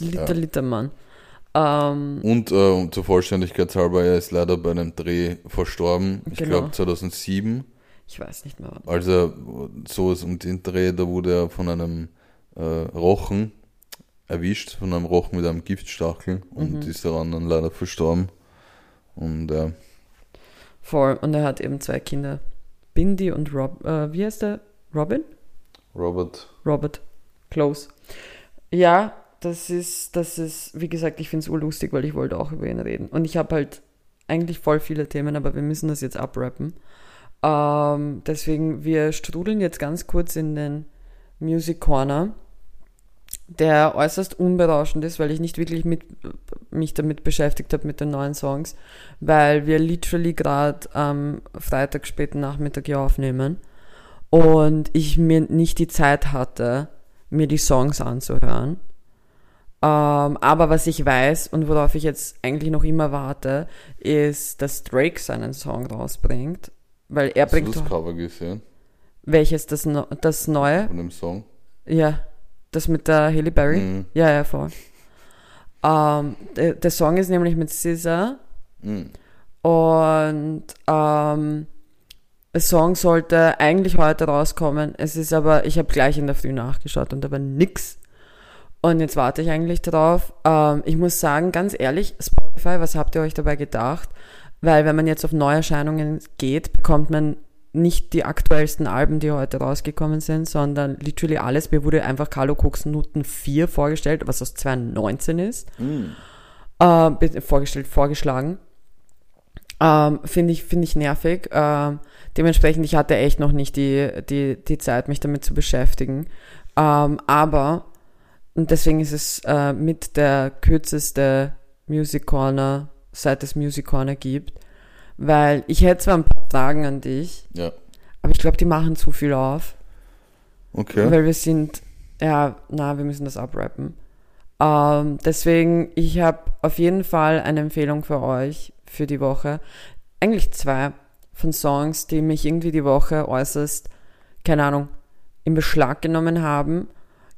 Liter, Ja. Litermann. Ähm, Und äh, um zur Vollständigkeit halber, er ist leider bei einem Dreh verstorben. Ich Genau. glaube 2007. ich weiß nicht mehr. wann. Als er so ist um den Dreh, da wurde er von einem äh, Rochen erwischt, von einem Rochen mit einem Giftstachel und Mhm. ist daran dann leider verstorben. Und äh, Voll. Und er hat eben zwei Kinder. Bindi und Rob, äh, wie heißt der? Robin? Robert, Robert. Close. Ja, das ist, das ist, wie gesagt, ich finde es urlustig, weil ich wollte auch über ihn reden. Und ich habe halt eigentlich voll viele Themen, aber wir müssen das jetzt abrappen. Ähm, deswegen, wir strudeln jetzt ganz kurz in den Music Corner, der äußerst unberauschend ist, weil ich nicht wirklich mit, mich damit beschäftigt habe mit den neuen Songs, weil wir literally gerade am Freitag späten Nachmittag hier aufnehmen und ich mir nicht die Zeit hatte, mir die Songs anzuhören. Ähm, aber was ich weiß und worauf ich jetzt eigentlich noch immer warte, ist, dass Drake seinen Song rausbringt. Weil er hast du bringt das doch, Cover gesehen welches das, no, das neue? von dem Song? Ja, das mit der Haley Berry. Mhm. Ja, ja, voll. Ähm, der, der Song ist nämlich mit SZA Mhm. und ähm, der Song sollte eigentlich heute rauskommen. Es ist aber, ich habe gleich in der Früh nachgeschaut und da war nix. Und jetzt warte ich eigentlich drauf. Ähm, ich muss sagen, ganz ehrlich, Spotify, was habt ihr euch dabei gedacht? Weil wenn man jetzt auf Neuerscheinungen geht, bekommt man nicht die aktuellsten Alben, die heute rausgekommen sind, sondern literally alles. Mir wurde einfach Carlo Cooks Noten 4 vorgestellt, was aus 2019 ist Mhm. äh, vorgestellt, vorgeschlagen. Ähm, Finde ich, finde ich nervig. Ähm, dementsprechend, ich hatte echt noch nicht die, die, die Zeit, mich damit zu beschäftigen. Ähm, aber, und deswegen ist es äh, mit der kürzeste Music Corner, seit es Music Corner gibt. Weil ich hätte zwar ein paar Fragen an dich, Ja, aber ich glaube, die machen zu viel auf. okay. Weil wir sind, ja, na, wir müssen das abrappen. Ähm, deswegen, ich habe auf jeden Fall eine Empfehlung für euch für die Woche. Eigentlich zwei. von Songs, die mich irgendwie die Woche äußerst, keine Ahnung, in Beschlag genommen haben.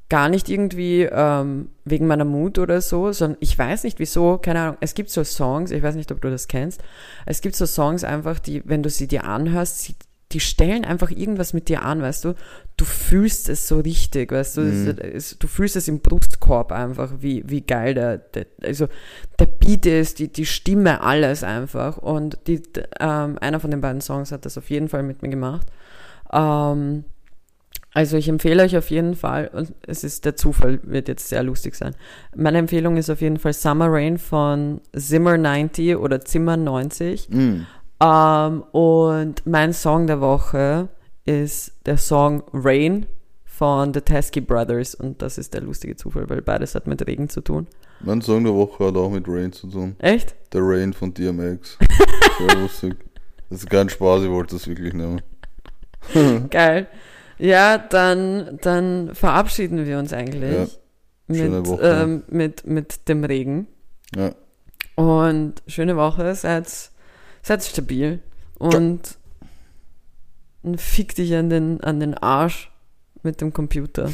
Gar nicht irgendwie ähm, wegen meiner Mut oder so, sondern ich weiß nicht wieso, keine Ahnung. Es gibt so Songs, ich weiß nicht, ob du das kennst. Es gibt so Songs einfach, die, wenn du sie dir anhörst, sie, die stellen einfach irgendwas mit dir an, weißt du? Du fühlst es so richtig, weißt du? Mhm. Es, es, du fühlst es im Brustkorb einfach, wie, wie geil der, der, also der Beat ist, die, die Stimme, alles einfach. Und die, ähm, einer von den beiden Songs hat das auf jeden Fall mit mir gemacht. Ähm, also ich empfehle euch auf jeden Fall, und es ist der Zufall, wird jetzt sehr lustig sein. Meine Empfehlung ist auf jeden Fall Summer Rain von Zimmer 90 oder Zimmer 90. Mm. Ähm, und mein Song der Woche ist der Song Rain von The Teskey Brothers. Und das ist der lustige Zufall, weil beides hat mit Regen zu tun. Mein Song der Woche hat auch mit Rain zu tun. Echt? Der Rain von DMX. *laughs* Sehr lustig. Das ist kein Spaß, ich wollte das wirklich nehmen. Geil. Ja, dann, dann verabschieden wir uns eigentlich Schöne mit, ähm, mit, mit dem Regen. Ja. Und schöne Woche, seid, seid stabil und, und fick dich an den, an den Arsch mit dem Computer.